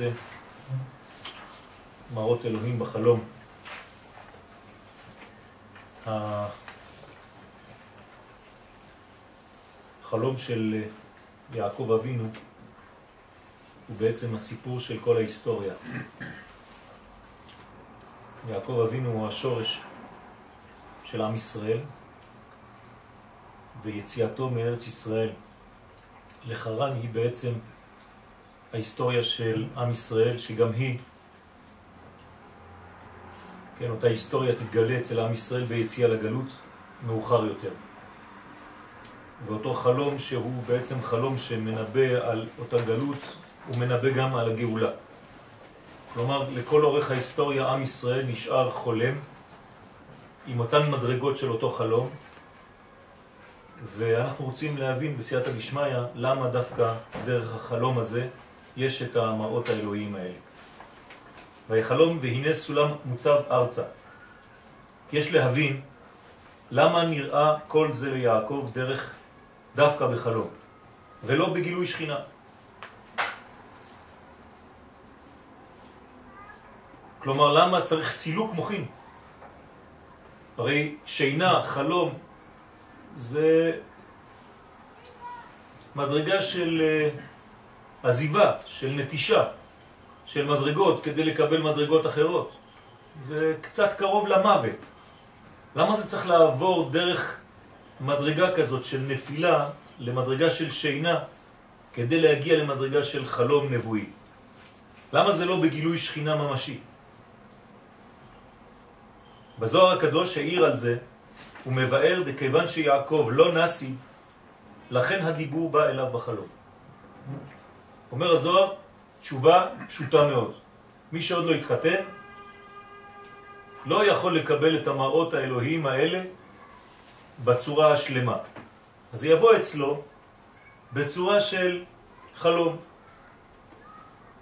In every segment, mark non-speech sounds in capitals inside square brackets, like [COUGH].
ויצא, מראות אלוהים בחלום. החלום של יעקב אבינו הוא בעצם הסיפור של כל ההיסטוריה. יעקב אבינו הוא השורש של עם ישראל, ויציאתו מארץ ישראל לחרן היא בעצם ההיסטוריה של עם ישראל, שגם היא, כן, אותה היסטוריה תתגלה אצל עם ישראל ביציאה לגלות מאוחר יותר. ואותו חלום שהוא בעצם חלום שמנבא על אותה גלות, הוא מנבא גם על הגאולה. כלומר, לכל אורך ההיסטוריה עם ישראל נשאר חולם עם אותן מדרגות של אותו חלום, ואנחנו רוצים להבין בסייעתא דשמיא למה דווקא דרך החלום הזה יש את המראות האלוהיים האלה. ויחלום והנה סולם מוצב ארצה. יש להבין למה נראה כל זה ליעקב דרך דווקא בחלום, ולא בגילוי שכינה. כלומר, למה צריך סילוק מוחין? הרי שינה, חלום, זה מדרגה של אה, עזיבה, של נטישה, של מדרגות כדי לקבל מדרגות אחרות. זה קצת קרוב למוות. למה זה צריך לעבור דרך מדרגה כזאת של נפילה למדרגה של שינה כדי להגיע למדרגה של חלום נבואי? למה זה לא בגילוי שכינה ממשי? בזוהר הקדוש העיר על זה, הוא מבאר דכיוון שיעקב לא נשי, לכן הדיבור בא אליו בחלום. אומר הזוהר, תשובה פשוטה מאוד. מי שעוד לא התחתן, לא יכול לקבל את המראות האלוהיים האלה בצורה השלמה. אז יבוא אצלו בצורה של חלום.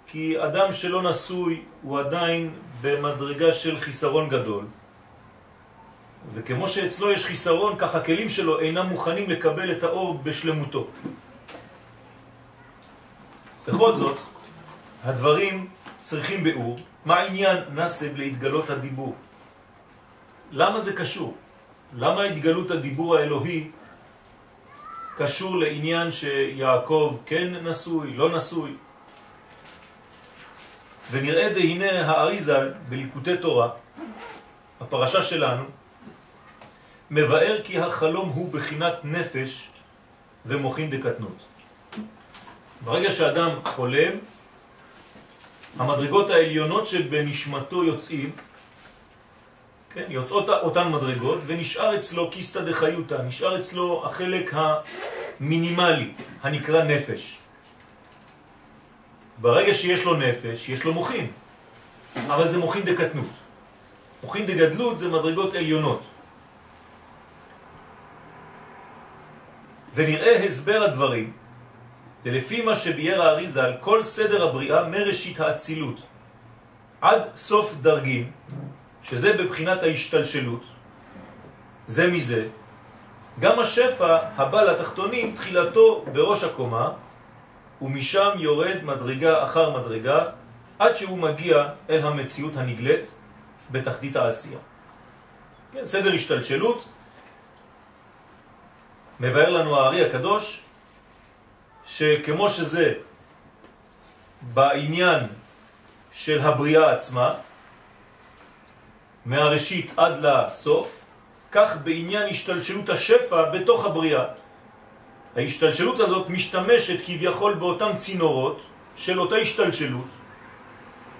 כי אדם שלא נשוי הוא עדיין במדרגה של חיסרון גדול, וכמו שאצלו יש חיסרון, כך הכלים שלו אינם מוכנים לקבל את האור בשלמותו. בכל זאת, הדברים צריכים באור. מה העניין נסב להתגלות הדיבור? למה זה קשור? למה התגלות הדיבור האלוהי קשור לעניין שיעקב כן נשוי, לא נשוי? ונראה דהנה האריזל בליקוטי תורה, הפרשה שלנו, מבאר כי החלום הוא בחינת נפש ומוכין דקטנות. ברגע שאדם חולם, המדרגות העליונות שבנשמתו יוצאים, כן, יוצאות אותן מדרגות, ונשאר אצלו כיסתא דחיותא, נשאר אצלו החלק המינימלי, הנקרא נפש. ברגע שיש לו נפש, יש לו מוכין, אבל זה מוכין דקטנות. מוכין דגדלות זה מדרגות עליונות. ונראה הסבר הדברים, ולפי מה שבייר האריזה על כל סדר הבריאה מראשית האצילות עד סוף דרגים, שזה בבחינת ההשתלשלות, זה מזה, גם השפע הבא לתחתונים תחילתו בראש הקומה, ומשם יורד מדרגה אחר מדרגה, עד שהוא מגיע אל המציאות הנגלית בתחתית העשייה. כן, סדר השתלשלות, מבאר לנו הארי הקדוש, שכמו שזה בעניין של הבריאה עצמה, מהראשית עד לסוף, כך בעניין השתלשלות השפע בתוך הבריאה. ההשתלשלות הזאת משתמשת כביכול באותם צינורות של אותה השתלשלות,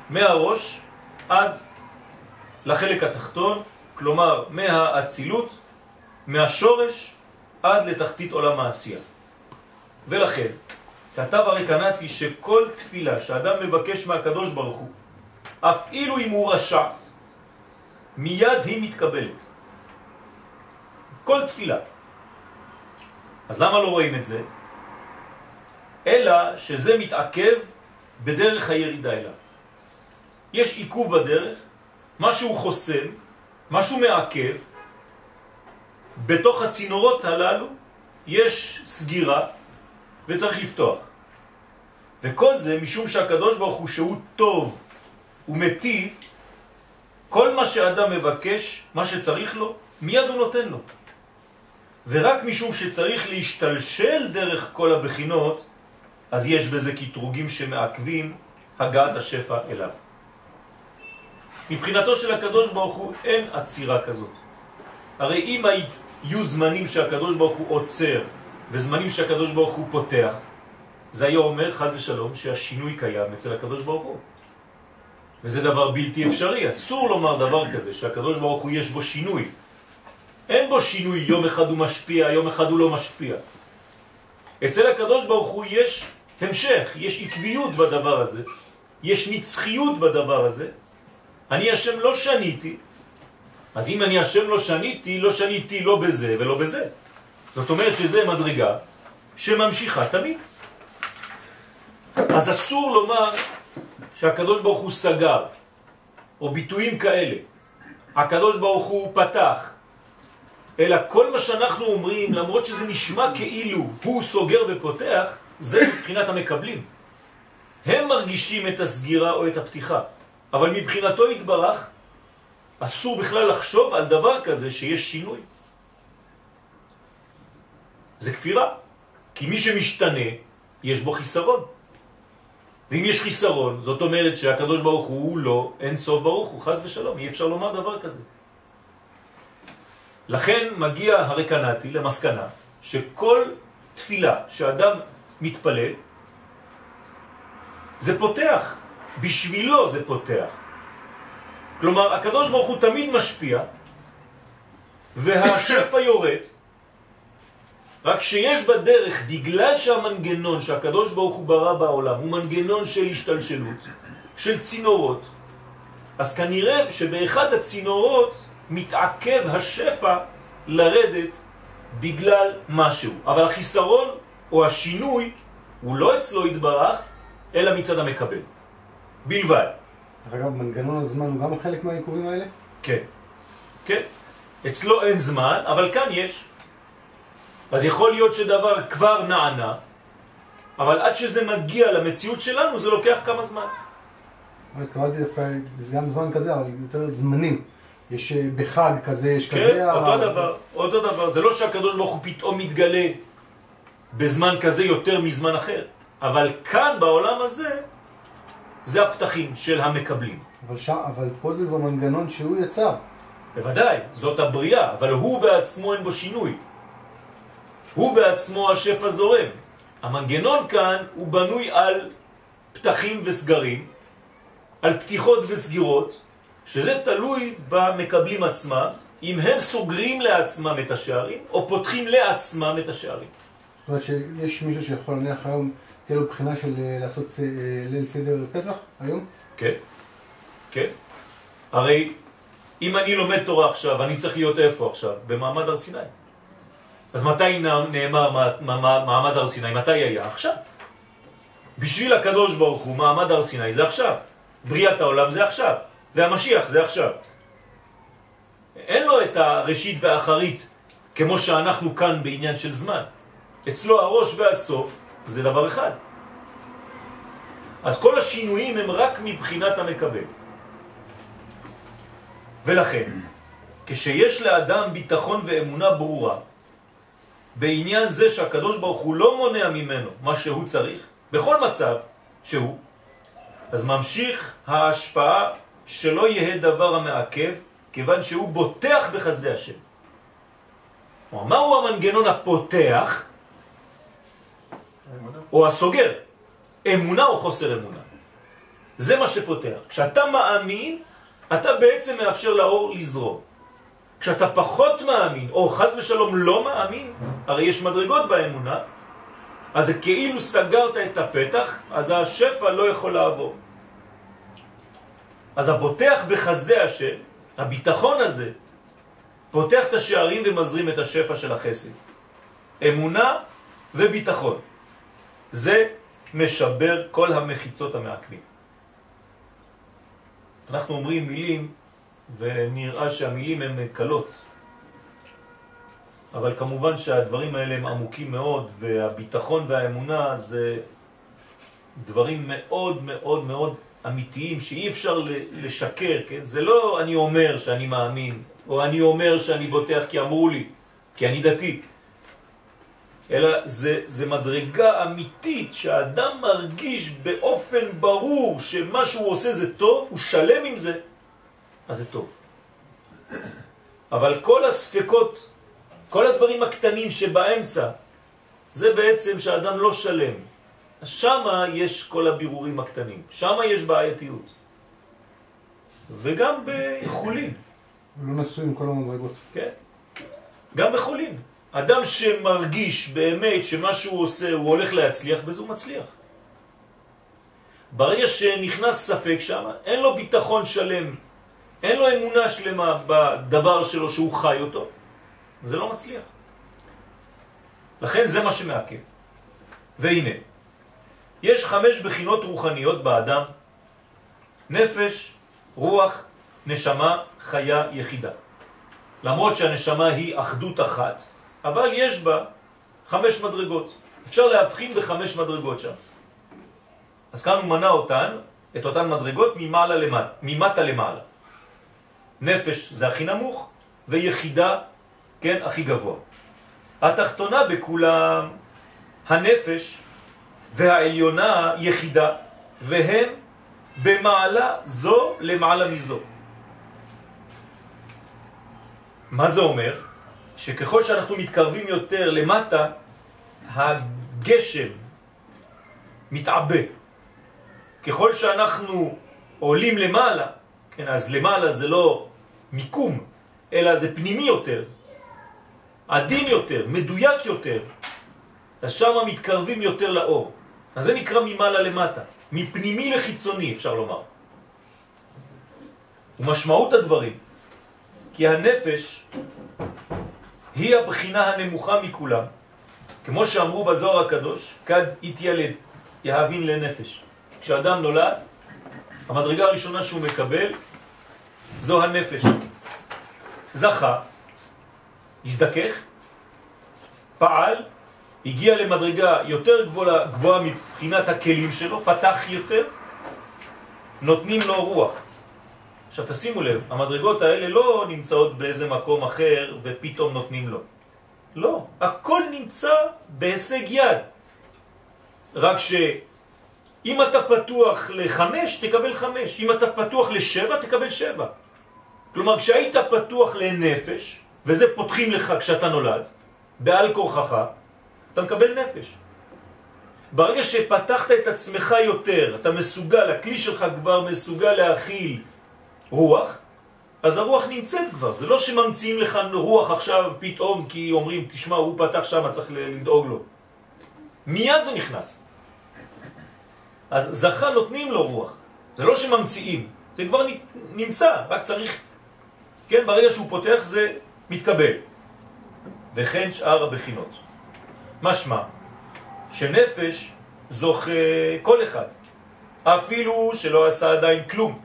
מהראש עד לחלק התחתון, כלומר מהאצילות, מהשורש עד לתחתית עולם העשייה. ולכן, כתב הרי שכל תפילה שאדם מבקש מהקדוש ברוך הוא, אפילו אם הוא רשע, מיד היא מתקבלת. כל תפילה. אז למה לא רואים את זה? אלא שזה מתעכב בדרך הירידה אליו. יש עיכוב בדרך, משהו חוסם, משהו מעכב, בתוך הצינורות הללו יש סגירה וצריך לפתוח. וכל זה משום שהקדוש ברוך הוא שהוא טוב ומטיב, כל מה שאדם מבקש, מה שצריך לו, מיד הוא נותן לו. ורק משום שצריך להשתלשל דרך כל הבחינות, אז יש בזה קטרוגים שמעכבים הגעת השפע אליו. מבחינתו של הקדוש ברוך הוא אין עצירה כזאת. הרי אם היו זמנים שהקדוש ברוך הוא עוצר וזמנים שהקדוש ברוך הוא פותח, זה היה אומר חד ושלום שהשינוי קיים אצל הקדוש ברוך הוא. וזה דבר בלתי אפשרי, אסור לומר דבר כזה, שהקדוש ברוך הוא יש בו שינוי. אין בו שינוי, יום אחד הוא משפיע, יום אחד הוא לא משפיע. אצל הקדוש ברוך הוא יש המשך, יש עקביות בדבר הזה, יש נצחיות בדבר הזה. אני השם לא שניתי, אז אם אני השם לא שניתי, לא שניתי לא בזה ולא בזה. זאת אומרת שזה מדרגה שממשיכה תמיד. אז אסור לומר שהקדוש ברוך הוא סגר, או ביטויים כאלה. הקדוש ברוך הוא פתח, אלא כל מה שאנחנו אומרים, למרות שזה נשמע כאילו הוא סוגר ופותח, זה מבחינת המקבלים. הם מרגישים את הסגירה או את הפתיחה, אבל מבחינתו התברך, אסור בכלל לחשוב על דבר כזה שיש שינוי. זה כפירה, כי מי שמשתנה, יש בו חיסרון. ואם יש חיסרון, זאת אומרת שהקדוש ברוך הוא לא אין סוף ברוך הוא, חז ושלום, אי אפשר לומר דבר כזה. לכן מגיע הרקנתי למסקנה שכל תפילה שאדם מתפלל, זה פותח, בשבילו זה פותח. כלומר, הקדוש ברוך הוא תמיד משפיע, והשפע יורד, רק שיש בדרך, בגלל שהמנגנון שהקדוש ברוך הוא ברא בעולם הוא מנגנון של השתלשלות, של צינורות, אז כנראה שבאחד הצינורות מתעכב השפע לרדת בגלל משהו. אבל החיסרון או השינוי הוא לא אצלו התברך, אלא מצד המקבל. בלבד. אגב, מנגנון הזמן הוא גם חלק מהעיכובים האלה? כן, כן. אצלו אין זמן, אבל כאן יש. אז יכול להיות שדבר כבר נענה, אבל עד שזה מגיע למציאות שלנו זה לוקח כמה זמן. התכוונתי דווקא, זה גם זמן כזה, אבל יותר זמנים. יש אה, בחג כזה, יש כן, כזה... כן, אותו אבל- דבר, אותו דבר. זה לא שהקדוש ברוך הוא פתאום מתגלה בזמן כזה יותר מזמן אחר, אבל כאן בעולם הזה, זה הפתחים של המקבלים. אבל, שם, אבל פה זה כבר מנגנון שהוא יצר. בוודאי, זאת הבריאה, אבל הוא בעצמו אין בו שינוי. הוא בעצמו השפע זורם. המנגנון כאן הוא בנוי על פתחים וסגרים, על פתיחות וסגירות, שזה תלוי במקבלים עצמם, אם הם סוגרים לעצמם את השערים, או פותחים לעצמם את השערים. זאת אומרת שיש מישהו שיכול להניח היום, תהיה לו בחינה של אה, לעשות אה, ליל סדר פסח היום? כן, כן. הרי אם אני לומד תורה עכשיו, אני צריך להיות איפה עכשיו? במעמד הר סיני. אז מתי נאמר מעמד הר סיני? מתי היה? עכשיו. בשביל הקדוש ברוך הוא, מעמד הר סיני זה עכשיו. בריאת העולם זה עכשיו. והמשיח זה עכשיו. אין לו את הראשית והאחרית כמו שאנחנו כאן בעניין של זמן. אצלו הראש והסוף זה דבר אחד. אז כל השינויים הם רק מבחינת המקבל. ולכן, כשיש לאדם ביטחון ואמונה ברורה בעניין זה שהקדוש ברוך הוא לא מונע ממנו מה שהוא צריך, בכל מצב שהוא, אז ממשיך ההשפעה שלא יהיה דבר המעכב, כיוון שהוא בוטח בחסדי השם. מהו המנגנון הפותח או הסוגר? אמונה או חוסר אמונה. זה מה שפותח. כשאתה מאמין, אתה בעצם מאפשר לאור לזרום. כשאתה פחות מאמין, או חז ושלום לא מאמין, הרי יש מדרגות באמונה, אז זה כאילו סגרת את הפתח, אז השפע לא יכול לעבור. אז הבוטח בחסדי השם, הביטחון הזה, פותח את השערים ומזרים את השפע של החסד. אמונה וביטחון. זה משבר כל המחיצות המעכבים. אנחנו אומרים מילים ונראה שהמילים הן קלות, אבל כמובן שהדברים האלה הם עמוקים מאוד, והביטחון והאמונה זה דברים מאוד מאוד מאוד אמיתיים שאי אפשר לשקר, כן? זה לא אני אומר שאני מאמין, או אני אומר שאני בוטח כי אמרו לי, כי אני דתי. אלא זה, זה מדרגה אמיתית שהאדם מרגיש באופן ברור שמה שהוא עושה זה טוב, הוא שלם עם זה, אז זה טוב. אבל כל הספקות, כל הדברים הקטנים שבאמצע, זה בעצם שהאדם לא שלם. שמה יש כל הבירורים הקטנים, שמה יש בעייתיות. וגם בחולין. לא נשוי עם כל המדרגות. כן. גם בחולין. אדם שמרגיש באמת שמה שהוא עושה הוא הולך להצליח, בזה הוא מצליח. ברגע שנכנס ספק שם, אין לו ביטחון שלם, אין לו אמונה שלמה בדבר שלו שהוא חי אותו, זה לא מצליח. לכן זה מה שמעכב. והנה, יש חמש בחינות רוחניות באדם, נפש, רוח, נשמה, חיה, יחידה. למרות שהנשמה היא אחדות אחת, אבל יש בה חמש מדרגות. אפשר להבחין בחמש מדרגות שם. אז כאן הוא מנה אותן, את אותן מדרגות, ממעלה למטה, ממטה למעלה. נפש זה הכי נמוך, ויחידה, כן, הכי גבוה. התחתונה בכולם, הנפש והעליונה יחידה, והם במעלה זו למעלה מזו. מה זה אומר? שככל שאנחנו מתקרבים יותר למטה, הגשם מתעבה. ככל שאנחנו עולים למעלה, כן, אז למעלה זה לא מיקום, אלא זה פנימי יותר, עדין יותר, מדויק יותר, אז שם מתקרבים יותר לאור. אז זה נקרא ממעלה למטה, מפנימי לחיצוני אפשר לומר. ומשמעות הדברים, כי הנפש היא הבחינה הנמוכה מכולם, כמו שאמרו בזוהר הקדוש, כד התיילד, יהבין לנפש. כשאדם נולד, המדרגה הראשונה שהוא מקבל זו הנפש. זכה, הזדכך, פעל, הגיע למדרגה יותר גבוהה, גבוהה מבחינת הכלים שלו, פתח יותר, נותנים לו רוח. עכשיו תשימו לב, המדרגות האלה לא נמצאות באיזה מקום אחר ופתאום נותנים לו. לא, הכל נמצא בהישג יד. רק שאם אתה פתוח לחמש, תקבל חמש. אם אתה פתוח לשבע, תקבל שבע. כלומר, כשהיית פתוח לנפש, וזה פותחים לך כשאתה נולד, בעל כורחך, אתה מקבל נפש. ברגע שפתחת את עצמך יותר, אתה מסוגל, הכלי שלך כבר מסוגל להכיל רוח, אז הרוח נמצאת כבר. זה לא שממציאים לך רוח עכשיו פתאום כי אומרים, תשמע, הוא פתח שם, צריך לדאוג לו. מיד זה נכנס. אז זכה נותנים לו רוח. זה לא שממציאים, זה כבר נמצא, רק צריך, כן, ברגע שהוא פותח זה מתקבל. וכן שאר הבחינות. משמע, שנפש זוכה כל אחד, אפילו שלא עשה עדיין כלום.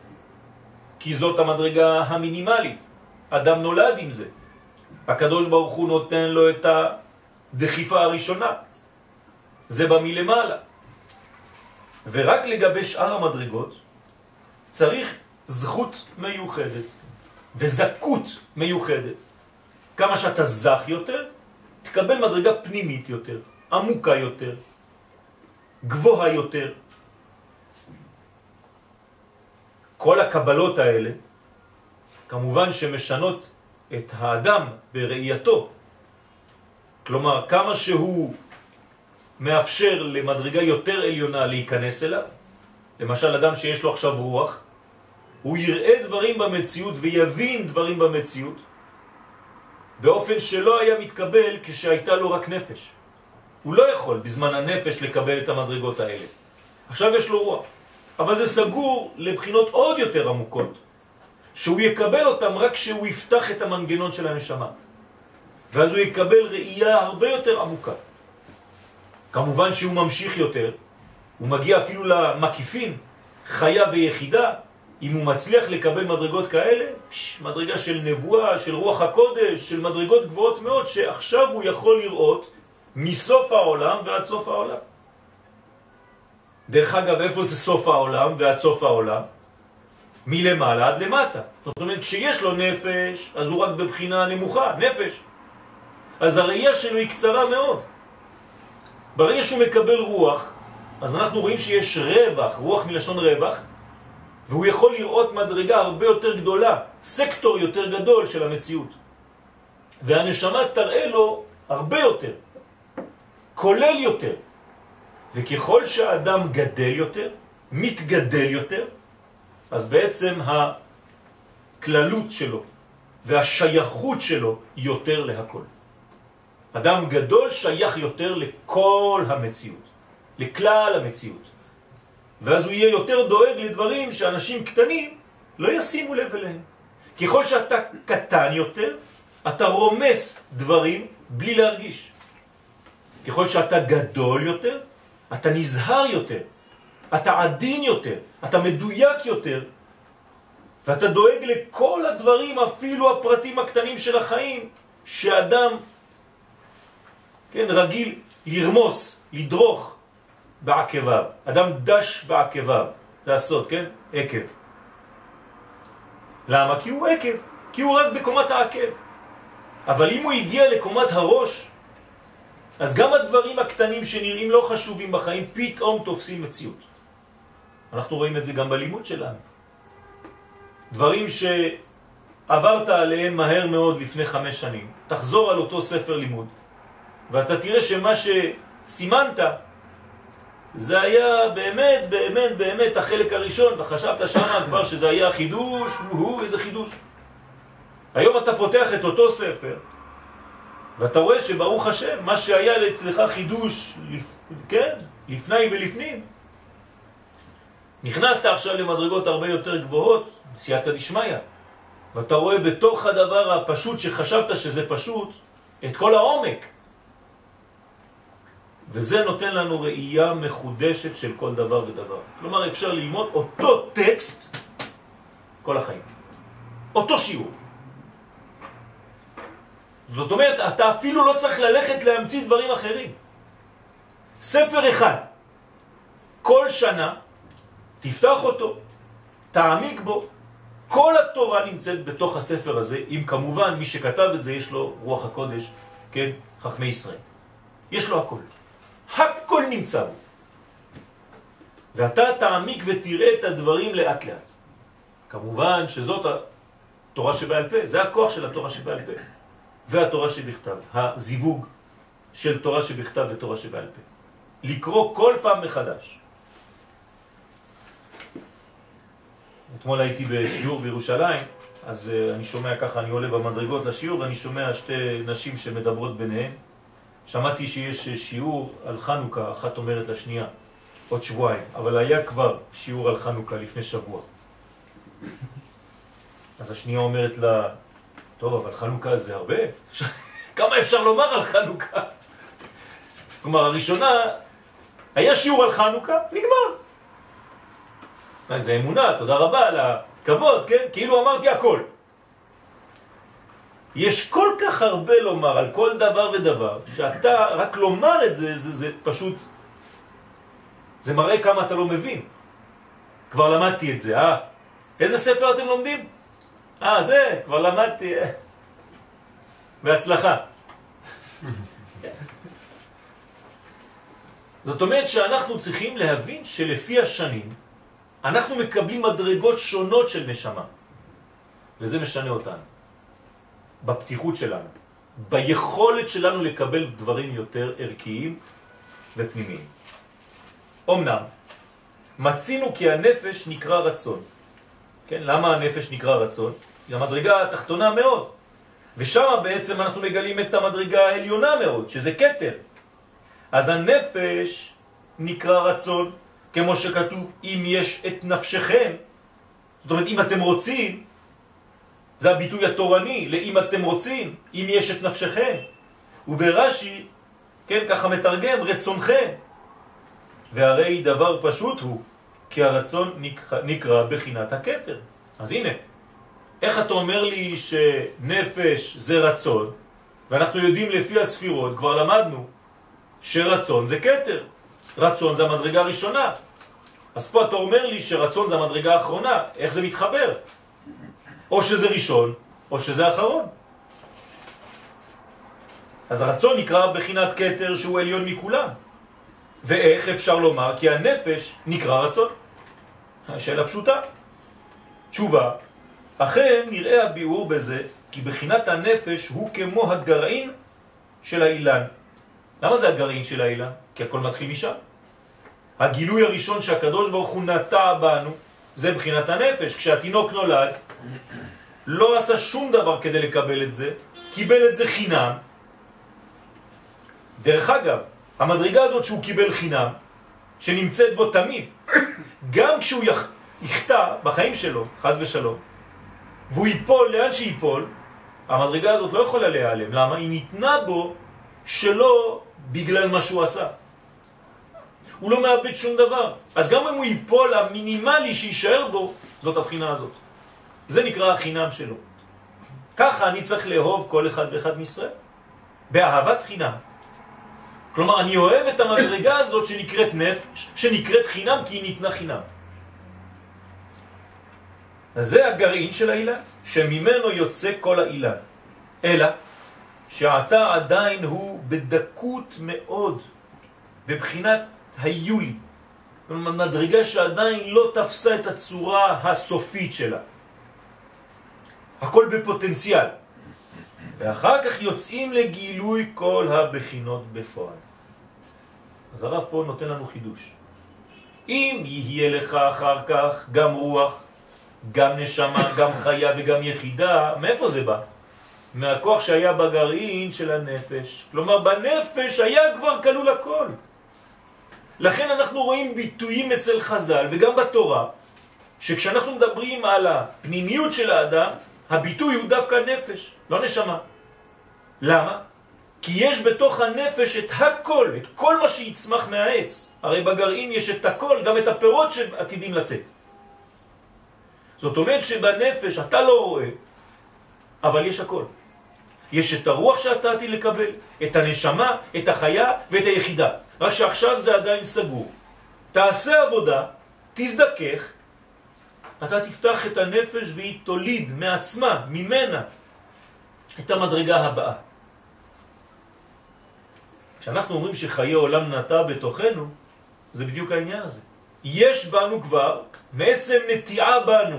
כי זאת המדרגה המינימלית. אדם נולד עם זה. הקדוש ברוך הוא נותן לו את הדחיפה הראשונה. זה בא מלמעלה. ורק לגבי שאר המדרגות צריך זכות מיוחדת וזכות מיוחדת. כמה שאתה זך יותר, תקבל מדרגה פנימית יותר, עמוקה יותר, גבוהה יותר, כל הקבלות האלה, כמובן שמשנות את האדם בראייתו. כלומר, כמה שהוא מאפשר למדרגה יותר עליונה להיכנס אליו, למשל אדם שיש לו עכשיו רוח, הוא יראה דברים במציאות ויבין דברים במציאות באופן שלא היה מתקבל כשהייתה לו רק נפש. הוא לא יכול בזמן הנפש לקבל את המדרגות האלה. עכשיו יש לו רוח. אבל זה סגור לבחינות עוד יותר עמוקות, שהוא יקבל אותם רק כשהוא יפתח את המנגנון של הנשמה. ואז הוא יקבל ראייה הרבה יותר עמוקה. כמובן שהוא ממשיך יותר, הוא מגיע אפילו למקיפין, חיה ויחידה, אם הוא מצליח לקבל מדרגות כאלה, פש, מדרגה של נבואה, של רוח הקודש, של מדרגות גבוהות מאוד, שעכשיו הוא יכול לראות מסוף העולם ועד סוף העולם. דרך אגב, איפה זה סוף העולם ועד סוף העולם? מלמעלה עד למטה. זאת אומרת, כשיש לו נפש, אז הוא רק בבחינה נמוכה, נפש. אז הראייה שלו היא קצרה מאוד. ברגע שהוא מקבל רוח, אז אנחנו רואים שיש רווח, רוח מלשון רווח, והוא יכול לראות מדרגה הרבה יותר גדולה, סקטור יותר גדול של המציאות. והנשמה תראה לו הרבה יותר, כולל יותר. וככל שהאדם גדל יותר, מתגדל יותר, אז בעצם הכללות שלו והשייכות שלו יותר להכל. אדם גדול שייך יותר לכל המציאות, לכלל המציאות. ואז הוא יהיה יותר דואג לדברים שאנשים קטנים לא ישימו לב אליהם. ככל שאתה קטן יותר, אתה רומס דברים בלי להרגיש. ככל שאתה גדול יותר, אתה נזהר יותר, אתה עדין יותר, אתה מדויק יותר, ואתה דואג לכל הדברים, אפילו הפרטים הקטנים של החיים, שאדם כן, רגיל לרמוס, לדרוך בעקביו. אדם דש בעקביו, הסוד, כן? עקב. למה? כי הוא עקב, כי הוא רק בקומת העקב. אבל אם הוא הגיע לקומת הראש, אז גם הדברים הקטנים שנראים לא חשובים בחיים פתאום תופסים מציאות. אנחנו רואים את זה גם בלימוד שלנו. דברים שעברת עליהם מהר מאוד לפני חמש שנים, תחזור על אותו ספר לימוד, ואתה תראה שמה שסימנת זה היה באמת, באמת, באמת החלק הראשון, וחשבת שמה כבר שזה היה חידוש, הוא איזה חידוש. היום אתה פותח את אותו ספר, ואתה רואה שברוך השם, מה שהיה אצלך חידוש. כן, לפני ולפנים, נכנסת עכשיו למדרגות הרבה יותר גבוהות, סייעתא דשמיא, ואתה רואה בתוך הדבר הפשוט שחשבת שזה פשוט, את כל העומק. וזה נותן לנו ראייה מחודשת של כל דבר ודבר. כלומר, אפשר ללמוד אותו טקסט כל החיים. אותו שיעור. זאת אומרת, אתה אפילו לא צריך ללכת להמציא דברים אחרים. ספר אחד, כל שנה, תפתח אותו, תעמיק בו. כל התורה נמצאת בתוך הספר הזה, אם כמובן מי שכתב את זה יש לו רוח הקודש, כן, חכמי ישראל. יש לו הכל. הכל נמצא בו. ואתה תעמיק ותראה את הדברים לאט לאט. כמובן שזאת התורה שבעל פה, זה הכוח של התורה שבעל פה. והתורה שבכתב, הזיווג של תורה שבכתב ותורה שבעל פה. לקרוא כל פעם מחדש. אתמול הייתי בשיעור בירושלים, אז uh, אני שומע ככה, אני עולה במדרגות לשיעור ואני שומע שתי נשים שמדברות ביניהן. שמעתי שיש שיעור על חנוכה, אחת אומרת לשנייה, עוד שבועיים, אבל היה כבר שיעור על חנוכה לפני שבוע. אז השנייה אומרת לה, טוב, אבל חנוכה זה הרבה, [LAUGHS] כמה אפשר לומר על חנוכה? כלומר, הראשונה, היה שיעור על חנוכה, נגמר. זה אמונה, תודה רבה על הכבוד, כן? כאילו אמרתי הכל. יש כל כך הרבה לומר על כל דבר ודבר, שאתה רק לומר את זה, זה, זה פשוט, זה מראה כמה אתה לא מבין. כבר למדתי את זה, אה? איזה ספר אתם לומדים? אה, זה, כבר למדתי. אה. בהצלחה. [LAUGHS] זאת אומרת שאנחנו צריכים להבין שלפי השנים אנחנו מקבלים מדרגות שונות של נשמה, וזה משנה אותנו, בפתיחות שלנו, ביכולת שלנו לקבל דברים יותר ערכיים ופנימיים. אמנם, מצינו כי הנפש נקרא רצון. כן, למה הנפש נקרא רצון? היא המדרגה התחתונה מאוד. ושם בעצם אנחנו מגלים את המדרגה העליונה מאוד, שזה קטר. אז הנפש נקרא רצון, כמו שכתוב, אם יש את נפשכם, זאת אומרת, אם אתם רוצים, זה הביטוי התורני, לאם אתם רוצים, אם יש את נפשכם. וברש"י, כן, ככה מתרגם, רצונכם. והרי דבר פשוט הוא, כי הרצון נקרא, נקרא בחינת הקטר. אז הנה, איך אתה אומר לי שנפש זה רצון, ואנחנו יודעים לפי הספירות, כבר למדנו, שרצון זה קטר. רצון זה המדרגה הראשונה. אז פה אתה אומר לי שרצון זה המדרגה האחרונה, איך זה מתחבר? או שזה ראשון, או שזה אחרון. אז הרצון נקרא בחינת קטר שהוא עליון מכולם. ואיך אפשר לומר? כי הנפש נקרא רצון. השאלה פשוטה. תשובה, אכן נראה הביאור בזה כי בחינת הנפש הוא כמו הגרעין של האילן. למה זה הגרעין של האילן? כי הכל מתחיל משם. הגילוי הראשון שהקדוש ברוך הוא נטע בנו זה בחינת הנפש. כשהתינוק נולד, לא עשה שום דבר כדי לקבל את זה, קיבל את זה חינם. דרך אגב, המדרגה הזאת שהוא קיבל חינם, שנמצאת בו תמיד, [COUGHS] גם כשהוא יח... יחטא בחיים שלו, חד ושלום, והוא ייפול לאן שיפול, המדרגה הזאת לא יכולה להיעלם. למה? היא ניתנה בו שלא בגלל מה שהוא עשה. הוא לא מאבד שום דבר. אז גם אם הוא ייפול, המינימלי שישאר בו, זאת הבחינה הזאת. זה נקרא החינם שלו. ככה אני צריך לאהוב כל אחד ואחד מישראל. באהבת חינם. כלומר, אני אוהב את המדרגה הזאת שנקראת נפש, שנקראת חינם כי היא ניתנה חינם. אז זה הגרעין של האילן, שממנו יוצא כל האילן. אלא שעתה עדיין הוא בדקות מאוד, בבחינת היולי. מדרגה שעדיין לא תפסה את הצורה הסופית שלה. הכל בפוטנציאל. ואחר כך יוצאים לגילוי כל הבחינות בפועל. אז הרב פה נותן לנו חידוש. אם יהיה לך אחר כך גם רוח, גם נשמה, [LAUGHS] גם חיה וגם יחידה, מאיפה זה בא? מהכוח שהיה בגרעין של הנפש. כלומר, בנפש היה כבר כלול הכל. לכן אנחנו רואים ביטויים אצל חז"ל וגם בתורה, שכשאנחנו מדברים על הפנימיות של האדם, הביטוי הוא דווקא נפש, לא נשמה. למה? כי יש בתוך הנפש את הכל, את כל מה שיצמח מהעץ. הרי בגרעין יש את הכל, גם את הפירות שעתידים לצאת. זאת אומרת שבנפש אתה לא רואה, אבל יש הכל. יש את הרוח שאתה עתיד לקבל, את הנשמה, את החיה ואת היחידה. רק שעכשיו זה עדיין סגור. תעשה עבודה, תזדכך, אתה תפתח את הנפש והיא תוליד מעצמה, ממנה, את המדרגה הבאה. כשאנחנו אומרים שחיי עולם נטע בתוכנו, זה בדיוק העניין הזה. יש בנו כבר, מעצם נטיעה בנו,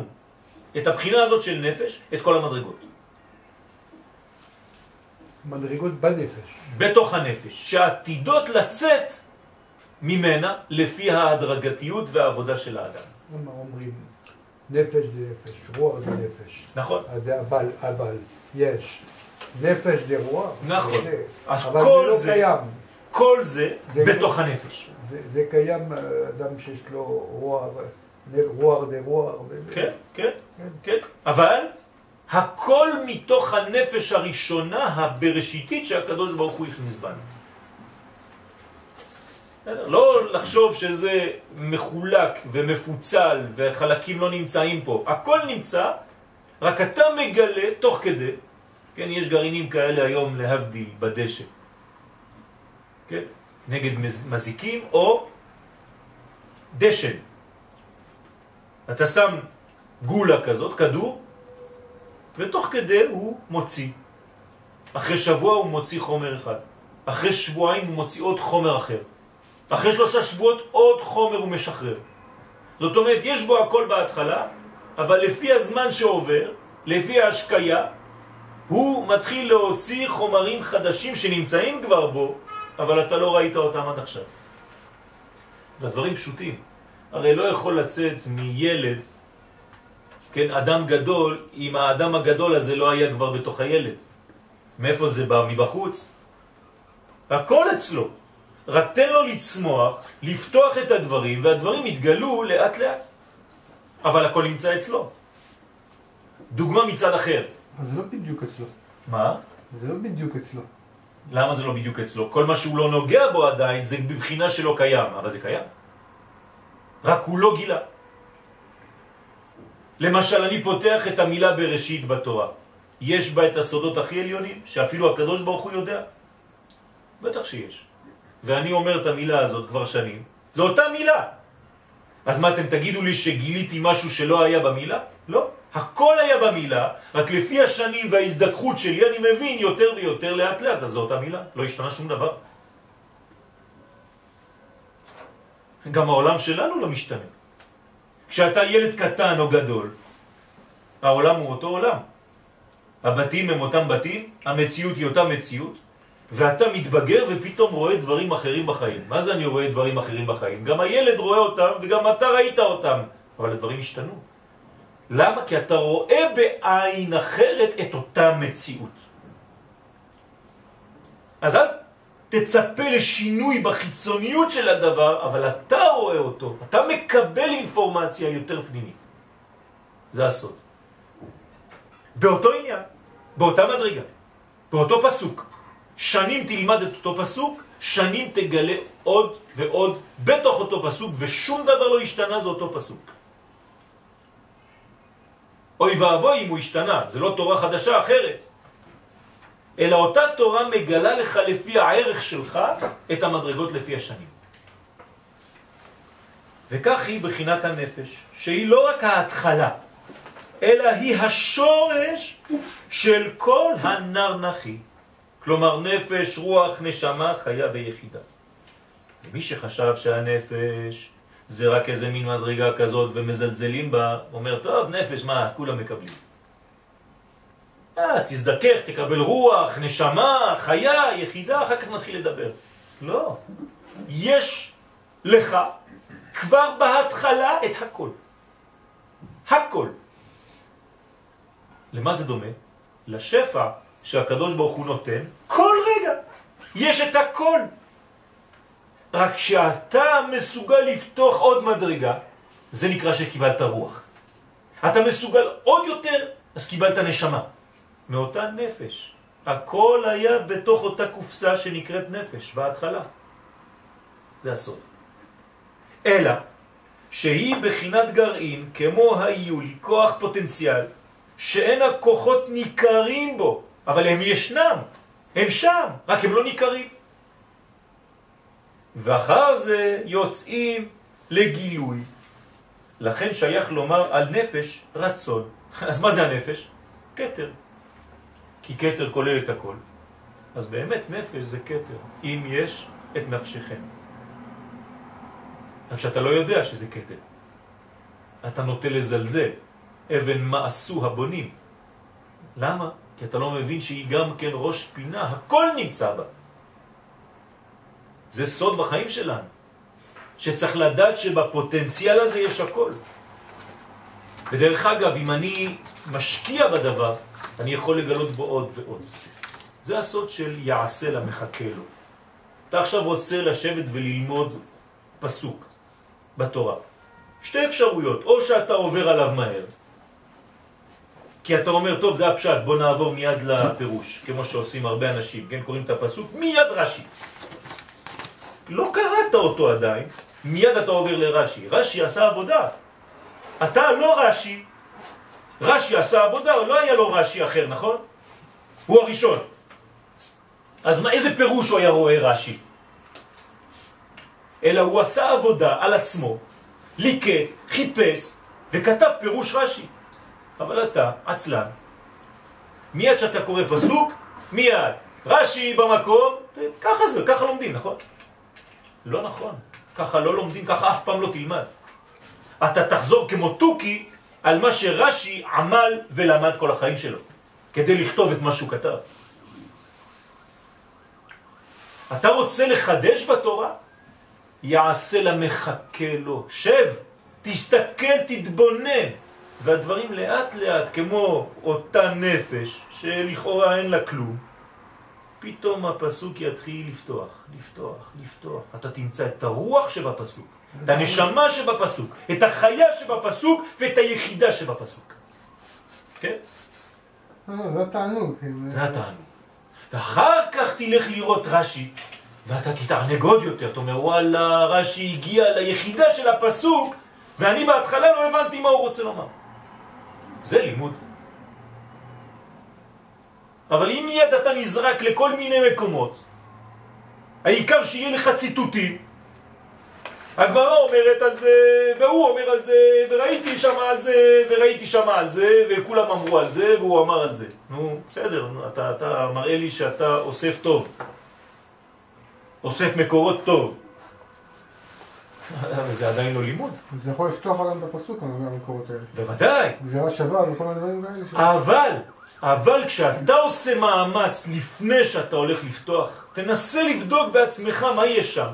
את הבחינה הזאת של נפש, את כל המדרגות. מדרגות בנפש. בתוך הנפש, שעתידות לצאת ממנה לפי ההדרגתיות והעבודה של האדם. למה אומרים נפש זה נפש, רוח זה נפש. נכון. אבל, אבל, יש. נפש זה רוח. נכון. זה, אז אבל כל זה לא זה- קיים. כל זה זה- בתוך הנפש. זה, זה קיים, אדם שיש לו רוח, רוח זה רוח. כן, כן, כן. כן. אבל הכל מתוך הנפש הראשונה הבראשיתית שהקדוש ברוך הוא הכניס בנו. לא לחשוב שזה מחולק ומפוצל והחלקים לא נמצאים פה. הכל נמצא, רק אתה מגלה תוך כדי, כן, יש גרעינים כאלה היום להבדיל בדשא, כן, נגד מז- מזיקים או דשן. אתה שם גולה כזאת, כדור, ותוך כדי הוא מוציא. אחרי שבוע הוא מוציא חומר אחד. אחרי שבועיים הוא מוציא עוד חומר אחר. אחרי שלושה שבועות עוד חומר הוא משחרר. זאת אומרת, יש בו הכל בהתחלה, אבל לפי הזמן שעובר, לפי ההשקיה, הוא מתחיל להוציא חומרים חדשים שנמצאים כבר בו, אבל אתה לא ראית אותם עד עכשיו. והדברים פשוטים. הרי לא יכול לצאת מילד, כן, אדם גדול, אם האדם הגדול הזה לא היה כבר בתוך הילד. מאיפה זה בא? מבחוץ? הכל אצלו. רק תן לו לצמוח, לפתוח את הדברים, והדברים יתגלו לאט לאט. אבל הכל נמצא אצלו. דוגמה מצד אחר. אז זה לא בדיוק אצלו. מה? זה לא בדיוק אצלו. למה זה לא בדיוק אצלו? כל מה שהוא לא נוגע בו עדיין זה בבחינה שלא קיים, אבל זה קיים. רק הוא לא גילה. למשל, אני פותח את המילה בראשית בתורה. יש בה את הסודות הכי עליונים, שאפילו הקדוש ברוך הוא יודע? בטח שיש. ואני אומר את המילה הזאת כבר שנים, זו אותה מילה. אז מה, אתם תגידו לי שגיליתי משהו שלא היה במילה? לא. הכל היה במילה, רק לפי השנים וההזדכחות שלי אני מבין יותר ויותר לאט לאט, אז זו אותה מילה, לא השתנה שום דבר. גם העולם שלנו לא משתנה. כשאתה ילד קטן או גדול, העולם הוא אותו עולם. הבתים הם אותם בתים, המציאות היא אותה מציאות, ואתה מתבגר ופתאום רואה דברים אחרים בחיים. מה זה אני רואה דברים אחרים בחיים? גם הילד רואה אותם וגם אתה ראית אותם, אבל הדברים השתנו. למה? כי אתה רואה בעין אחרת את אותה מציאות. אז אל תצפה לשינוי בחיצוניות של הדבר, אבל אתה רואה אותו, אתה מקבל אינפורמציה יותר פנימית. זה הסוד. באותו עניין, באותה מדרגה, באותו פסוק. שנים תלמד את אותו פסוק, שנים תגלה עוד ועוד בתוך אותו פסוק, ושום דבר לא השתנה, זה אותו פסוק. אוי ואבוי אם הוא השתנה, זה לא תורה חדשה אחרת. אלא אותה תורה מגלה לך לפי הערך שלך את המדרגות לפי השנים. וכך היא בחינת הנפש, שהיא לא רק ההתחלה, אלא היא השורש של כל הנרנחי. כלומר נפש, רוח, נשמה, חיה ויחידה. ומי שחשב שהנפש זה רק איזה מין מדרגה כזאת ומזלזלים בה, אומר, טוב, נפש, מה, כולם מקבלים. אה, תזדכך, תקבל רוח, נשמה, חיה, יחידה, אחר כך נתחיל לדבר. לא. יש לך כבר בהתחלה את הכל. הכל. למה זה דומה? לשפע שהקדוש ברוך הוא נותן כל רגע. יש את הכל. רק כשאתה מסוגל לפתוח עוד מדרגה, זה נקרא שקיבלת רוח. אתה מסוגל עוד יותר, אז קיבלת נשמה. מאותה נפש. הכל היה בתוך אותה קופסה שנקראת נפש, בהתחלה. זה הסוד. אלא שהיא בחינת גרעין, כמו היולי, כוח פוטנציאל, שאין הכוחות ניכרים בו, אבל הם ישנם, הם שם, רק הם לא ניכרים. ואחר זה יוצאים לגילוי. לכן שייך לומר על נפש רצון. [LAUGHS] אז מה זה הנפש? קטר. כי קטר כולל את הכל. אז באמת נפש זה קטר, אם יש את נפשכם. רק שאתה לא יודע שזה קטר. אתה נוטה לזלזל. אבן מה עשו הבונים. למה? כי אתה לא מבין שהיא גם כן ראש פינה, הכל נמצא בה. זה סוד בחיים שלנו, שצריך לדעת שבפוטנציאל הזה יש הכל. ודרך אגב, אם אני משקיע בדבר, אני יכול לגלות בו עוד ועוד. זה הסוד של יעשה למחכה לו. אתה עכשיו רוצה לשבת וללמוד פסוק בתורה. שתי אפשרויות, או שאתה עובר עליו מהר, כי אתה אומר, טוב, זה הפשט, בוא נעבור מיד לפירוש, כמו שעושים הרבה אנשים, כן? קוראים את הפסוק, מיד רש"י. לא קראת אותו עדיין, מיד אתה עובר לרש"י. רש"י עשה עבודה. אתה לא רש"י, רש"י עשה עבודה, לא היה לו רש"י אחר, נכון? הוא הראשון. אז מה, איזה פירוש הוא היה רואה רש"י? אלא הוא עשה עבודה על עצמו, ליקט, חיפש וכתב פירוש רש"י. אבל אתה עצלן. מיד שאתה קורא פסוק, מיד. רש"י במקום, ככה זה, ככה לומדים, נכון? לא נכון. ככה לא לומדים, ככה אף פעם לא תלמד. אתה תחזור כמו תוכי על מה שרש"י עמל ולמד כל החיים שלו, כדי לכתוב את מה שהוא כתב. אתה רוצה לחדש בתורה? יעשה למחכה לו. שב, תסתכל, תתבונן. והדברים לאט לאט, כמו אותה נפש שלכאורה אין לה כלום, פתאום הפסוק יתחיל לפתוח, לפתוח, לפתוח. אתה תמצא את הרוח שבפסוק, את הנשמה שבפסוק, את החיה שבפסוק ואת היחידה שבפסוק. כן? אה, זה התענוג. זה התענוג. ואחר כך תלך לראות רש"י, ואתה תתענג עוד יותר, אתה אומר וואלה, רש"י הגיע ליחידה של הפסוק ואני בהתחלה לא הבנתי מה הוא רוצה לומר. זה לימוד. אבל אם מיד אתה נזרק לכל מיני מקומות, העיקר שיהיה לך ציטוטים, הגמרא אומרת על זה, והוא אומר על זה, וראיתי שם על זה, וראיתי שם על זה, וכולם אמרו על זה, והוא אמר על זה. נו, בסדר, אתה, אתה מראה לי שאתה אוסף טוב. אוסף מקורות טוב. זה עדיין לא לימוד. זה יכול לפתוח גם את הפסוק, המקורות האלה. בוודאי. גזירה שווה וכל מיני דברים כאלה. אבל, אבל כשאתה עושה מאמץ לפני שאתה הולך לפתוח, תנסה לבדוק בעצמך מה יש שם.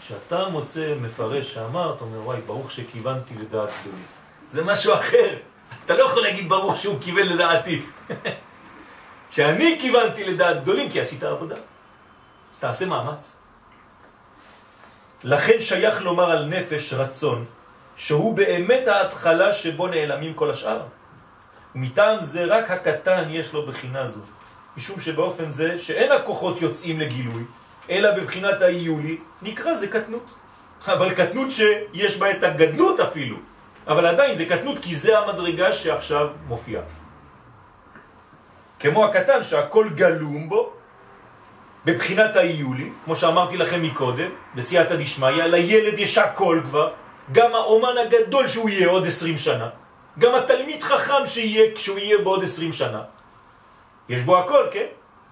כשאתה מוצא מפרש שאמר, אתה אומר, וואי, ברוך שכיוונתי לדעת גדולים. זה משהו אחר. אתה לא יכול להגיד ברוך שהוא כיוון לדעתי. [LAUGHS] שאני כיוונתי לדעת גדולים כי עשית עבודה. אז תעשה מאמץ. לכן שייך לומר על נפש רצון, שהוא באמת ההתחלה שבו נעלמים כל השאר. ומטעם זה רק הקטן יש לו בחינה זו, משום שבאופן זה שאין הכוחות יוצאים לגילוי, אלא בבחינת האיולי, נקרא זה קטנות. אבל קטנות שיש בה את הגדלות אפילו, אבל עדיין זה קטנות כי זה המדרגה שעכשיו מופיעה. כמו הקטן שהכל גלום בו, בבחינת האיולי, כמו שאמרתי לכם מקודם, בסייעתא דשמיא, לילד יש הכל כבר, גם האומן הגדול שהוא יהיה עוד עשרים שנה, גם התלמיד חכם שיהיה כשהוא יהיה בעוד עשרים שנה. יש בו הכל, כן?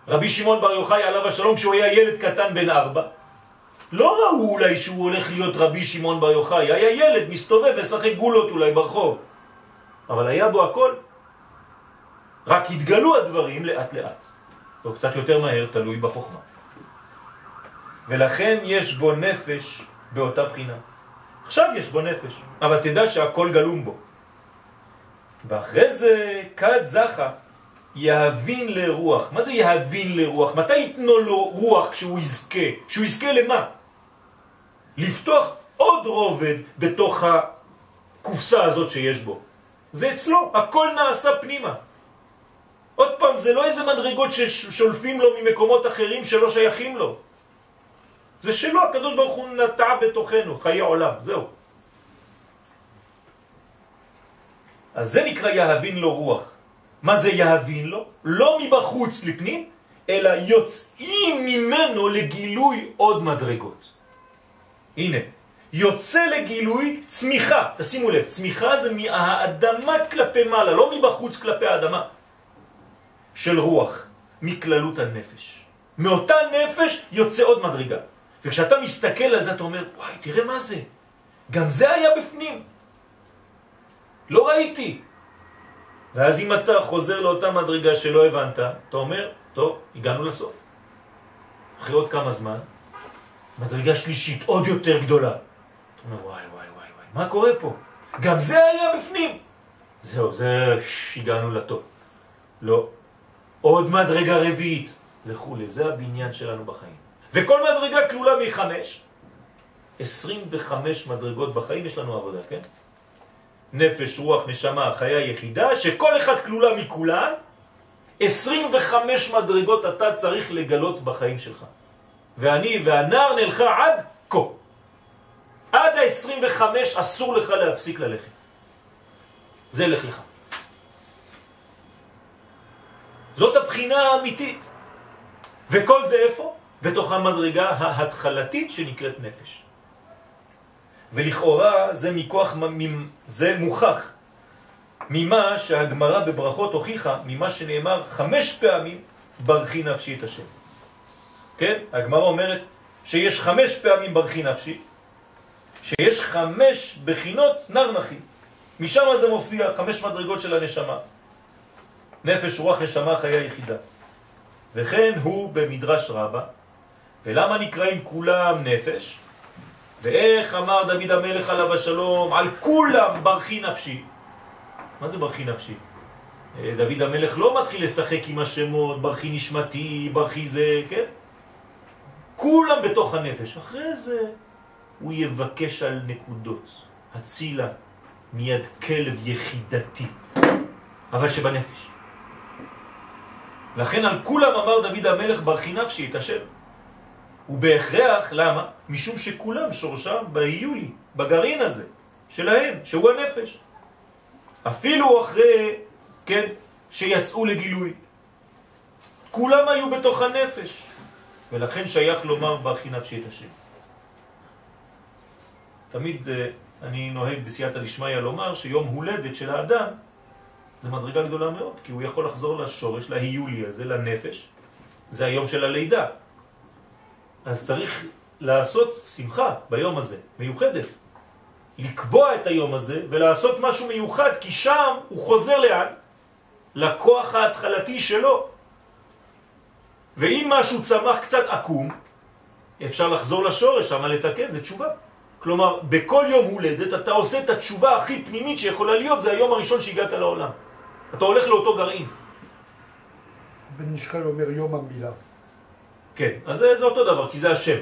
רבי שמעון בר יוחאי עליו השלום כשהוא היה ילד קטן בן ארבע, לא ראו אולי שהוא הולך להיות רבי שמעון בר יוחאי, היה ילד מסתובב משחק גולות אולי ברחוב, אבל היה בו הכל. רק התגלו הדברים לאט לאט. או קצת יותר מהר, תלוי בחוכמה. ולכן יש בו נפש באותה בחינה. עכשיו יש בו נפש, אבל תדע שהכל גלום בו. ואחרי זה כד זכה יהבין לרוח. מה זה יהבין לרוח? מתי יתנו לו רוח כשהוא יזכה? כשהוא יזכה למה? לפתוח עוד רובד בתוך הקופסה הזאת שיש בו. זה אצלו, הכל נעשה פנימה. עוד פעם, זה לא איזה מדרגות ששולפים לו ממקומות אחרים שלא שייכים לו. זה שלו, הקדוש ברוך הוא נטע בתוכנו, חיי עולם, זהו. אז זה נקרא יהבין לו רוח. מה זה יהבין לו? לא מבחוץ לפנים, אלא יוצאים ממנו לגילוי עוד מדרגות. הנה, יוצא לגילוי צמיחה, תשימו לב, צמיחה זה מהאדמה כלפי מעלה, לא מבחוץ כלפי האדמה. של רוח, מכללות הנפש. מאותה נפש יוצא עוד מדרגה. וכשאתה מסתכל על זה אתה אומר, וואי, תראה מה זה. גם זה היה בפנים. לא ראיתי. ואז אם אתה חוזר לאותה מדרגה שלא הבנת, אתה אומר, טוב, הגענו לסוף. אחרי עוד כמה זמן, מדרגה שלישית, עוד יותר גדולה. אתה אומר, וואי, וואי, וואי, וואי, מה קורה פה? גם זה היה בפנים. זהו, זה, הגענו לטוב. לא, עוד מדרגה רביעית וכו'. זה הבניין שלנו בחיים. וכל מדרגה כלולה מחמש. 25 מדרגות בחיים יש לנו עבודה, כן? נפש, רוח, נשמה, חיה יחידה, שכל אחד כלולה מכולן, 25 מדרגות אתה צריך לגלות בחיים שלך. ואני והנער נלכה עד כה. עד ה-25 אסור לך להפסיק ללכת. זה לך לך. זאת הבחינה האמיתית. וכל זה איפה? בתוך המדרגה ההתחלתית שנקראת נפש. ולכאורה זה מכוח, זה מוכח ממה שהגמרה בברכות הוכיחה, ממה שנאמר חמש פעמים ברכי נפשי את השם. כן? הגמרה אומרת שיש חמש פעמים ברכי נפשי, שיש חמש בחינות נר נחי. משם זה מופיע חמש מדרגות של הנשמה. נפש, רוח, נשמה, חיה יחידה. וכן הוא במדרש רבה, ולמה נקראים כולם נפש? ואיך אמר דוד המלך עליו השלום, על כולם ברכי נפשי. מה זה ברכי נפשי? אה, דוד המלך לא מתחיל לשחק עם השמות, ברכי נשמתי, ברכי זה, כן? כולם בתוך הנפש. אחרי זה הוא יבקש על נקודות, הצילה מיד כלב יחידתי, אבל שבנפש. לכן על כולם אמר דוד המלך ברכי נפשי את השם. ובהכרח, למה? משום שכולם שורשם בהיולי, בגרעין הזה, שלהם, שהוא הנפש. אפילו אחרי, כן, שיצאו לגילוי. כולם היו בתוך הנפש, ולכן שייך לומר בחינת שיית השם. תמיד אה, אני נוהג בסייעתא דשמיא לומר שיום הולדת של האדם זה מדרגה גדולה מאוד, כי הוא יכול לחזור לשורש, להיולי הזה, לנפש. זה היום של הלידה. אז צריך לעשות שמחה ביום הזה, מיוחדת. לקבוע את היום הזה ולעשות משהו מיוחד, כי שם הוא חוזר לאן? לכוח ההתחלתי שלו. ואם משהו צמח קצת עקום, אפשר לחזור לשורש, למה לתקן? זה תשובה. כלומר, בכל יום הולדת אתה עושה את התשובה הכי פנימית שיכולה להיות, זה היום הראשון שהגעת לעולם. אתה הולך לאותו גרעין. בן נשחל אומר יום המילה. כן, אז זה, זה אותו דבר, כי זה השם.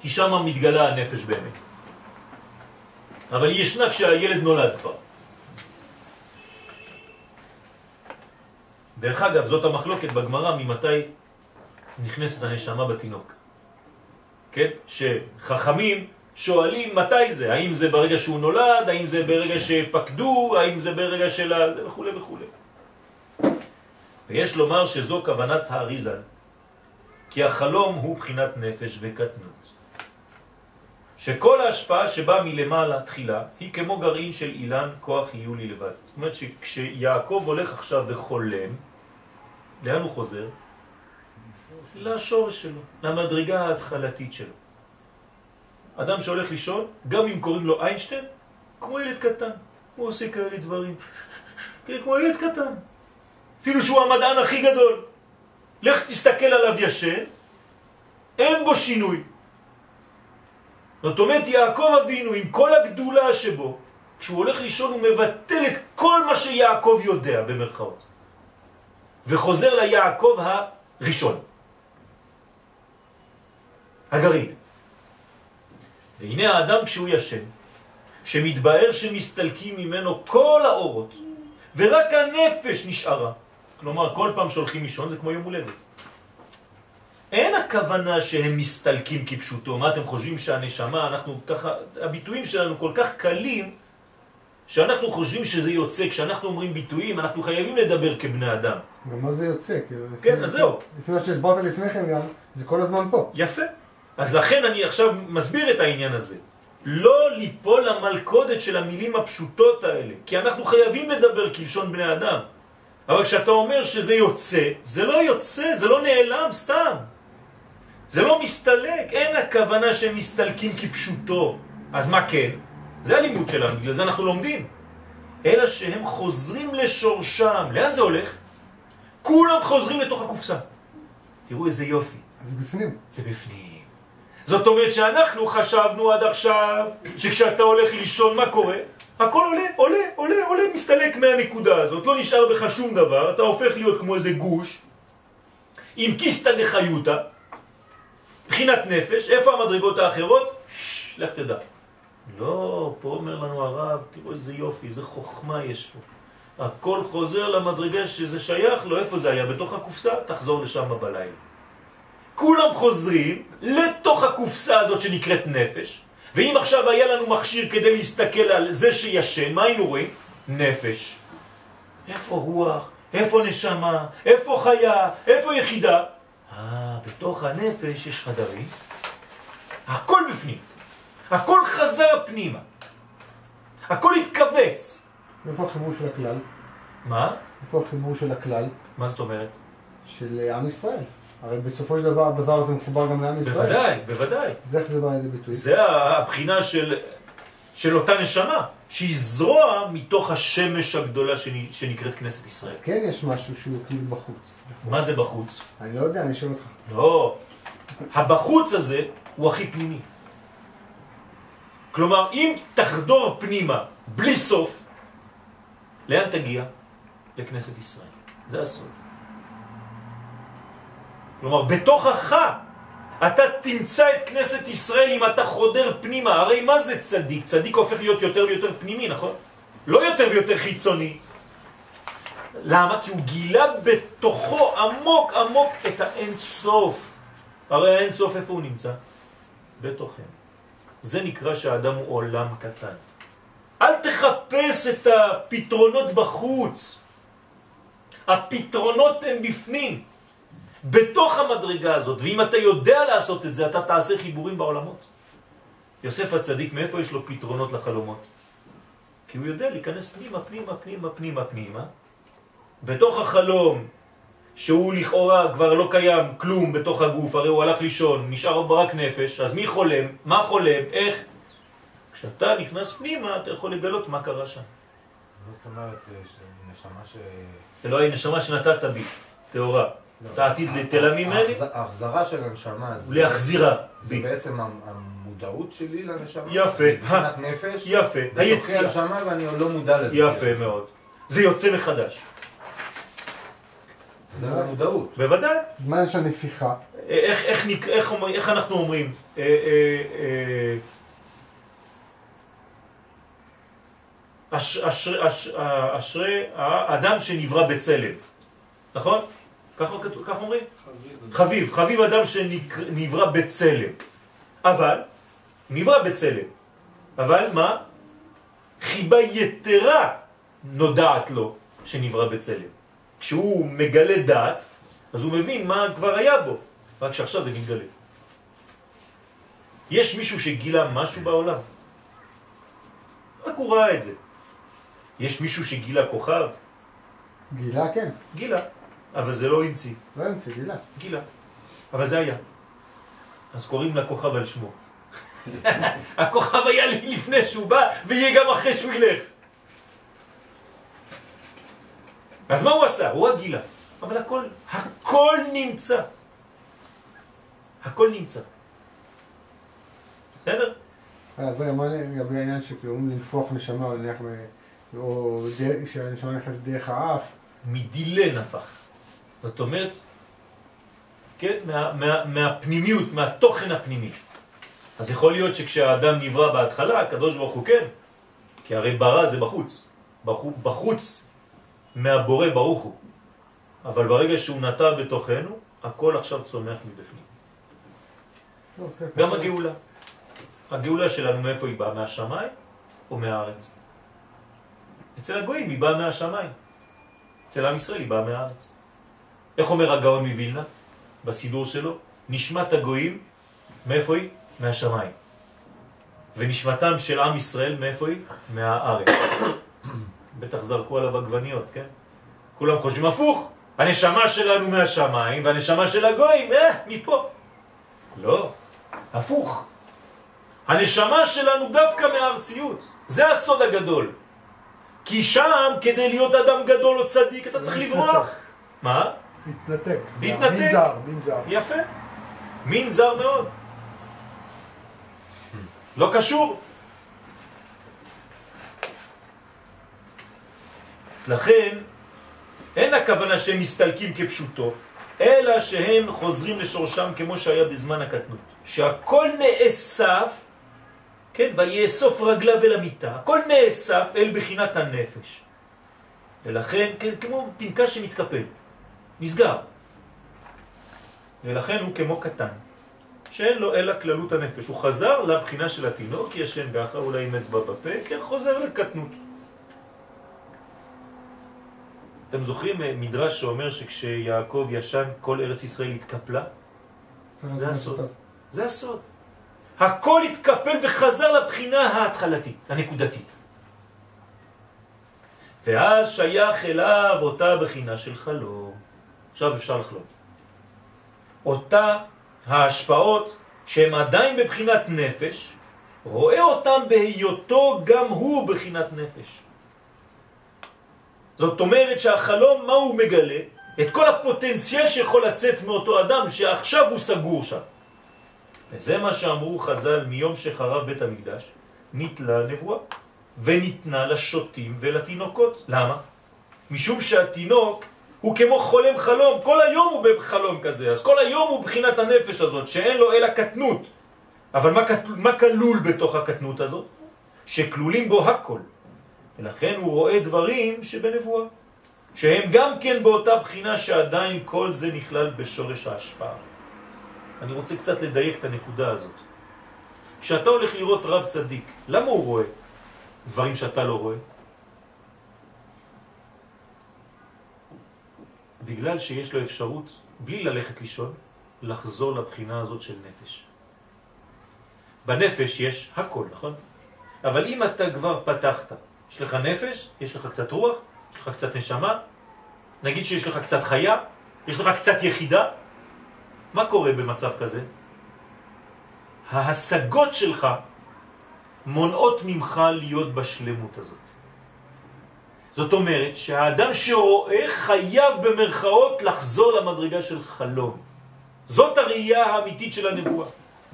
כי שם מתגלה הנפש באמת. אבל היא ישנה כשהילד נולד כבר. דרך אגב, זאת המחלוקת בגמרא ממתי נכנסת הנשמה בתינוק. כן? שחכמים שואלים מתי זה, האם זה ברגע שהוא נולד, האם זה ברגע שפקדו, האם זה ברגע של ה... וכו' וכו'. ויש לומר שזו כוונת האריזל, כי החלום הוא בחינת נפש וקטנות. שכל ההשפעה שבאה מלמעלה תחילה היא כמו גרעין של אילן כוח יהיו לי לבד. זאת אומרת שכשיעקב הולך עכשיו וחולם, לאן הוא חוזר? לשורש שלו, למדרגה ההתחלתית שלו. אדם שהולך לישון, גם אם קוראים לו איינשטיין, כמו ילד קטן. הוא עושה כאלה דברים. כן, כמו ילד קטן. אפילו שהוא המדען הכי גדול. לך תסתכל עליו ישן, אין בו שינוי. זאת אומרת, יעקב אבינו, עם כל הגדולה שבו, כשהוא הולך לישון הוא מבטל את כל מה שיעקב יודע, במרכאות. וחוזר ליעקב הראשון. הגרעין. והנה האדם כשהוא ישן, שמתבהר שמסתלקים ממנו כל האורות, ורק הנפש נשארה. כלומר, כל פעם שהולכים לישון זה כמו יום הולדת. אין הכוונה שהם מסתלקים כפשוטו. מה אתם חושבים שהנשמה, אנחנו ככה, הביטויים שלנו כל כך קלים, שאנחנו חושבים שזה יוצא. כשאנחנו אומרים ביטויים, אנחנו חייבים לדבר כבני אדם. ומה זה יוצא? כן, אז זהו. לפי מה שהסברת לפני כן גם, זה כל הזמן פה. יפה. אז לכן אני עכשיו מסביר את העניין הזה. לא ליפול למלכודת של המילים הפשוטות האלה, כי אנחנו חייבים לדבר כלשון בני אדם. אבל כשאתה אומר שזה יוצא, זה לא יוצא, זה לא נעלם סתם. זה לא מסתלק, אין הכוונה שהם מסתלקים כפשוטו. אז מה כן? זה הלימוד שלנו, בגלל זה אנחנו לומדים. אלא שהם חוזרים לשורשם. לאן זה הולך? כולם חוזרים לתוך הקופסה. תראו איזה יופי. זה בפנים. זה בפנים. זאת אומרת שאנחנו חשבנו עד עכשיו שכשאתה הולך לישון מה קורה? הכל עולה, עולה, עולה, עולה, מסתלק מהנקודה הזאת, לא נשאר בך שום דבר, אתה הופך להיות כמו איזה גוש עם קיסטה דחיותה, בחינת נפש, איפה המדרגות האחרות? לך תדע. לא, פה אומר לנו הרב, תראו איזה יופי, איזה חוכמה יש פה. הכל חוזר למדרגה שזה שייך לו, איפה זה היה? בתוך הקופסה? תחזור לשם בלילה. כולם חוזרים לתוך הקופסה הזאת שנקראת נפש, ואם עכשיו היה לנו מכשיר כדי להסתכל על זה שישן, מה היינו רואים? נפש. איפה רוח? איפה נשמה? איפה חיה? איפה יחידה? אה, בתוך הנפש יש חדרים. הכל בפנים. הכל חזר פנימה. הכל התכווץ. איפה החיבור של הכלל? מה? איפה החיבור של הכלל? מה זאת אומרת? של עם ישראל. הרי בסופו של דבר הדבר הזה מחובר גם לעם ישראל. בוודאי, בוודאי. זה איך זה בא לידי ביטוי. זה הבחינה של, של אותה נשמה, שהיא זרוע מתוך השמש הגדולה שנקראת כנסת ישראל. אז כן יש משהו שהוא כאילו בחוץ. מה זה בחוץ? אני לא יודע, אני שואל אותך. לא. הבחוץ הזה הוא הכי פנימי. כלומר, אם תחדור פנימה בלי סוף, לאן תגיע? לכנסת ישראל. זה הסוד. כלומר, בתוכך אתה תמצא את כנסת ישראל אם אתה חודר פנימה. הרי מה זה צדיק? צדיק הופך להיות יותר ויותר פנימי, נכון? לא יותר ויותר חיצוני. למה? כי הוא גילה בתוכו עמוק עמוק את האין סוף. הרי האין סוף איפה הוא נמצא? בתוכנו. זה נקרא שהאדם הוא עולם קטן. אל תחפש את הפתרונות בחוץ. הפתרונות הם בפנים, בתוך המדרגה הזאת, ואם אתה יודע לעשות את זה, אתה תעשה חיבורים בעולמות. יוסף הצדיק, מאיפה יש לו פתרונות לחלומות? כי הוא יודע להיכנס פנימה, פנימה, פנימה, פנימה, פנימה. בתוך החלום, שהוא לכאורה כבר לא קיים כלום בתוך הגוף, הרי הוא הלך לישון, נשאר רק נפש, אז מי חולם? מה חולם? איך? כשאתה נכנס פנימה, אתה יכול לגלות מה קרה שם. מה זאת אומרת, אה, נשמה ש... זה לא הנשמה שנתת בי, טהורה. אתה עתיד לתלה ממני? ההחז- ההחזרה של הנשמה זה... להחזירה זה. בעצם המ- המודעות שלי לנשמה. יפה. מבחינת נפש. יפה, בתוכי היציאה. הנשמה ואני עוד לא מודע לזה. יפה מאוד. זה יוצא מחדש. זה המודעות. בוודאי. זמן של נפיחה. איך, איך, אנחנו אומרים? אה, אה, אה, אה, אשרי האדם שנברא בצלם, נכון? ככה אומרים? חביב, חביב אדם שנברא בצלם. אבל, נברא בצלם. אבל מה? חיבה יתרה נודעת לו שנברא בצלם. כשהוא מגלה דעת, אז הוא מבין מה כבר היה בו, רק שעכשיו זה מתגלה. יש מישהו שגילה משהו בעולם? רק הוא ראה את זה. יש מישהו שגילה כוכב? גילה כן. גילה. אבל זה לא המציא, לא אמצע, גילה. גילה. אבל זה היה. אז קוראים לכוכב על שמו. [LAUGHS] הכוכב היה לי לפני שהוא בא, ויהיה גם אחרי שהוא ילך. אז מה הוא עשה? הוא הגילה. אבל הכל, הכל נמצא. הכל נמצא. בסדר? אז רגע, מה לגבי העניין שקוראים לנפוח נשמה, או שהנשמה נכנסת דרך האף? מדילה נפח. זאת אומרת, כן, מה, מה, מהפנימיות, מהתוכן הפנימי. אז יכול להיות שכשהאדם נברא בהתחלה, הקדוש ברוך הוא כן, כי הרי ברא זה בחוץ. בחוץ, בחוץ מהבורא ברוך הוא. אבל ברגע שהוא נטע בתוכנו, הכל עכשיו צומח מבפנים. לא, כן, גם קשה. הגאולה. הגאולה שלנו מאיפה היא באה? מהשמיים או מהארץ? אצל הגויים היא באה מהשמיים. אצל עם ישראל היא באה מהארץ. איך אומר הגאון מווילנה בסידור שלו? נשמת הגויים, מאיפה היא? מהשמיים. ונשמתם של עם ישראל, מאיפה היא? מהארץ. [COUGHS] בטח זרקו עליו עגבניות, כן? כולם חושבים הפוך, הנשמה שלנו מהשמיים והנשמה של הגויים, אה, מפה. לא, הפוך. הנשמה שלנו דווקא מהארציות. זה הסוד הגדול. כי שם, כדי להיות אדם גדול או צדיק, אתה צריך לברוח. [LAUGHS] מה? להתנתק. להתנתק. מנזר, מנזר. יפה. מין זר מאוד. לא קשור. אז לכן, אין הכוונה שהם מסתלקים כפשוטו, אלא שהם חוזרים לשורשם כמו שהיה בזמן הקטנות. שהכל נאסף, כן, ויאסוף רגליו אל המיטה, הכל נאסף אל בחינת הנפש. ולכן, כן, כמו פנקס שמתקפל, נסגר. ולכן הוא כמו קטן, שאין לו אלא כללות הנפש. הוא חזר לבחינה של התינוק, ישן ככה, אולי עם אצבע בפה, כן, חוזר לקטנות. אתם זוכרים אה, מדרש שאומר שכשיעקב ישן כל ארץ ישראל התקפלה? זה הסוד. זה הסוד. הכל התקפל וחזר לבחינה ההתחלתית, הנקודתית. ואז שייך אליו אותה בחינה של חלום. עכשיו אפשר לחלום. אותה ההשפעות שהן עדיין בבחינת נפש, רואה אותם בהיותו גם הוא בחינת נפש. זאת אומרת שהחלום, מה הוא מגלה? את כל הפוטנציאל שיכול לצאת מאותו אדם שעכשיו הוא סגור שם. וזה מה שאמרו חז"ל מיום שחרב בית המקדש, ניתלה נבואה, וניתנה לשוטים ולתינוקות. למה? משום שהתינוק הוא כמו חולם חלום, כל היום הוא בחלום כזה, אז כל היום הוא בחינת הנפש הזאת, שאין לו אלא קטנות. אבל מה, מה כלול בתוך הקטנות הזאת? שכלולים בו הכל. ולכן הוא רואה דברים שבנבואה. שהם גם כן באותה בחינה שעדיין כל זה נכלל בשורש ההשפעה. אני רוצה קצת לדייק את הנקודה הזאת. כשאתה הולך לראות רב צדיק, למה הוא רואה דברים שאתה לא רואה? בגלל שיש לו אפשרות, בלי ללכת לישון, לחזור לבחינה הזאת של נפש. בנפש יש הכל, נכון? אבל אם אתה כבר פתחת, יש לך נפש, יש לך קצת רוח, יש לך קצת נשמה, נגיד שיש לך קצת חיה, יש לך קצת יחידה, מה קורה במצב כזה? ההשגות שלך מונעות ממך להיות בשלמות הזאת. זאת אומרת שהאדם שרואה חייב במרכאות לחזור למדרגה של חלום. זאת הראייה האמיתית של הנבואה,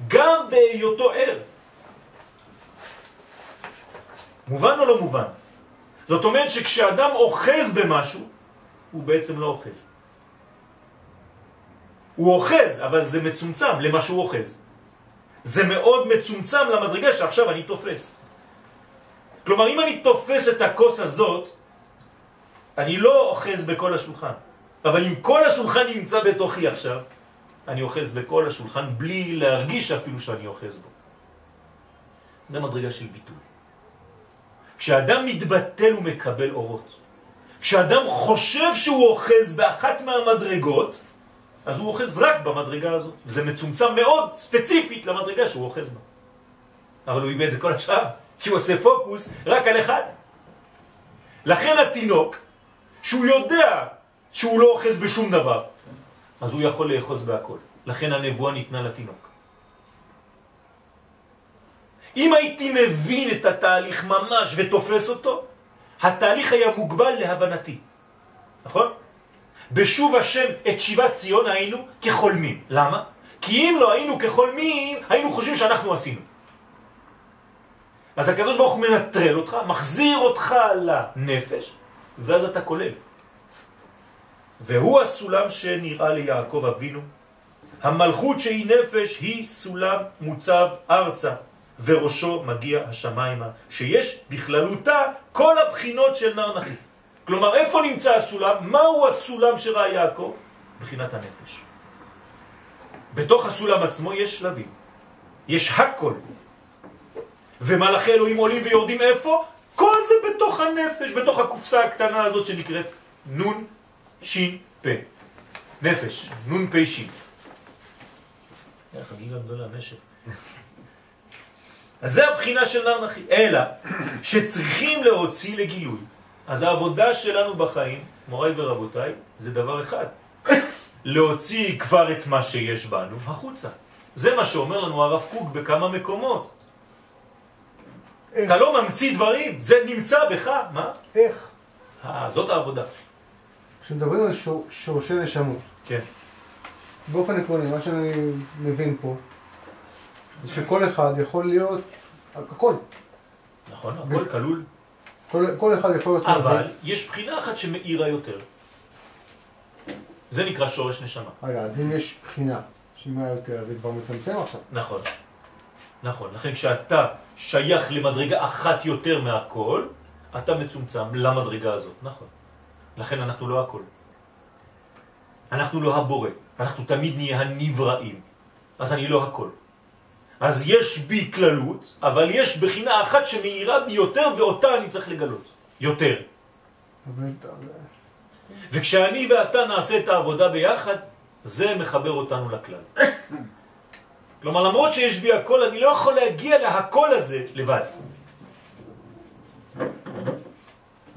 גם בהיותו ער. מובן או לא מובן? זאת אומרת שכשאדם אוחז במשהו, הוא בעצם לא אוחז. הוא אוחז, אבל זה מצומצם למה שהוא אוחז. זה מאוד מצומצם למדרגה שעכשיו אני תופס. כלומר, אם אני תופס את הכוס הזאת, אני לא אוחז בכל השולחן. אבל אם כל השולחן נמצא בתוכי עכשיו, אני אוחז בכל השולחן בלי להרגיש אפילו שאני אוחז בו. זה מדרגה של ביטול. כשאדם מתבטל הוא מקבל אורות. כשאדם חושב שהוא אוחז באחת מהמדרגות, אז הוא אוחז רק במדרגה הזאת. זה מצומצם מאוד, ספציפית, למדרגה שהוא אוחז בה. אבל הוא איבד את כל השאר, כי הוא עושה פוקוס רק על אחד. לכן התינוק, שהוא יודע שהוא לא אוחז בשום דבר, אז הוא יכול לאחוז בהכל. לכן הנבואה ניתנה לתינוק. אם הייתי מבין את התהליך ממש ותופס אותו, התהליך היה מוגבל להבנתי. נכון? בשוב השם את שיבת ציון היינו כחולמים. למה? כי אם לא היינו כחולמים, היינו חושבים שאנחנו עשינו. אז הקדוש ברוך הוא מנטרל אותך, מחזיר אותך לנפש, ואז אתה כולל. והוא הסולם שנראה ליעקב אבינו. המלכות שהיא נפש היא סולם מוצב ארצה, וראשו מגיע השמיימה, שיש בכללותה כל הבחינות של נר נחי. כלומר, איפה נמצא הסולם? מהו הסולם שראה יעקב? בחינת הנפש. בתוך הסולם עצמו יש שלבים. יש הכל. ומלאכי אלוהים עולים ויורדים איפה? זה בתוך הנפש, בתוך הקופסה הקטנה הזאת שנקראת נון שין פה. נפש, נון פה שין. חגיגה גדולה, נשף. אז זה הבחינה של נר נחי. אלא שצריכים להוציא לגילוי. אז העבודה שלנו בחיים, מוריי ורבותיי, זה דבר אחד. להוציא כבר את מה שיש בנו החוצה. זה מה שאומר לנו הרב קוק בכמה מקומות. אתה לא ממציא דברים, זה נמצא בך, מה? איך? אה, זאת העבודה. כשמדברים על שור, שורשי נשמות, כן. באופן עקרוני, מה שאני מבין פה, זה שכל אחד יכול להיות הכל. נכון, הכל כלול. כל, כל אחד יכול להיות... אבל יש בחינה אחת שמאירה יותר. זה נקרא שורש נשמה. רגע, אז אם יש בחינה שמאירה יותר, זה כבר מצמצם עכשיו. נכון. נכון. לכן כשאתה שייך למדרגה אחת יותר מהכל, אתה מצומצם למדרגה הזאת. נכון. לכן אנחנו לא הכל. אנחנו לא הבורא. אנחנו תמיד נהיה הנבראים. אז אני לא הכל. אז יש בי כללות, אבל יש בחינה אחת שמאירה בי יותר, ואותה אני צריך לגלות. יותר. וכשאני ואתה נעשה את העבודה ביחד, זה מחבר אותנו לכלל. כלומר, למרות שיש בי הכל, אני לא יכול להגיע להכל הזה לבד.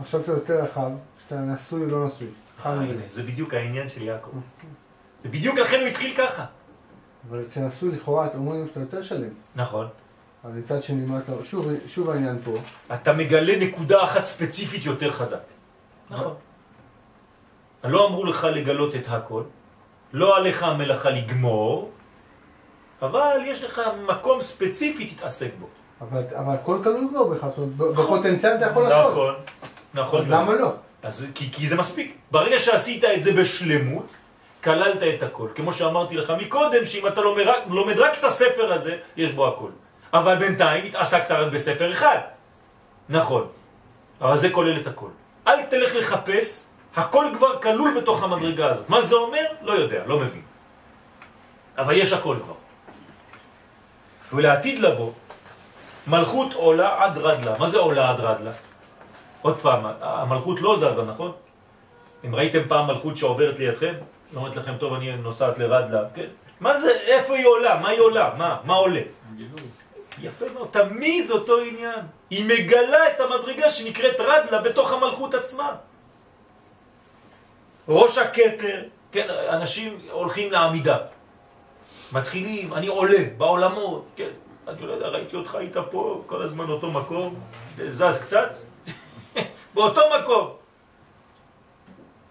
עכשיו זה יותר רחב, שאתה נשוי או לא נשוי. אה, זה בדיוק העניין של יעקב. זה בדיוק לכן הוא התחיל ככה. אבל כשנשוי לכאורה, אתם אומרים שאתה יותר שלם. נכון. אבל מצד שני, מה אתה... שוב, שוב העניין פה. אתה מגלה נקודה אחת ספציפית יותר חזק. נכון. לא אמרו לך לגלות את הכל, לא עליך המלאכה לגמור, אבל יש לך מקום ספציפי, תתעסק בו. אבל, אבל הכל כלול כבר בך, זאת אומרת, בפוטנציאל אתה יכול לעשות. נכון, נכון. אז למה לא? אז כי, כי זה מספיק. ברגע שעשית את זה בשלמות, כללת את הכל. כמו שאמרתי לך מקודם, שאם אתה לומד רק, לומד רק את הספר הזה, יש בו הכל. אבל בינתיים התעסקת רק בספר אחד. נכון. אבל זה כולל את הכל. אל תלך לחפש הכל כבר כלול בתוך המדרגה הזאת. מה זה אומר? לא יודע, לא מבין. אבל יש הכל כבר. ולעתיד לבוא, מלכות עולה עד רדלה. מה זה עולה עד רדלה? עוד פעם, המלכות לא זזה, נכון? אם ראיתם פעם מלכות שעוברת לידכם, אומרת לכם, טוב, אני נוסעת לרדלה, כן? מה זה, איפה היא עולה? מה היא עולה? מה? מה עולה? יפה מאוד, תמיד זה אותו עניין. היא מגלה את המדרגה שנקראת רדלה בתוך המלכות עצמה. ראש הקטר, כן, אנשים הולכים לעמידה. מתחילים, אני עולה בעולמות, כן, אני לא יודע, ראיתי אותך, היית פה כל הזמן אותו מקום, זז קצת, [LAUGHS] באותו מקום.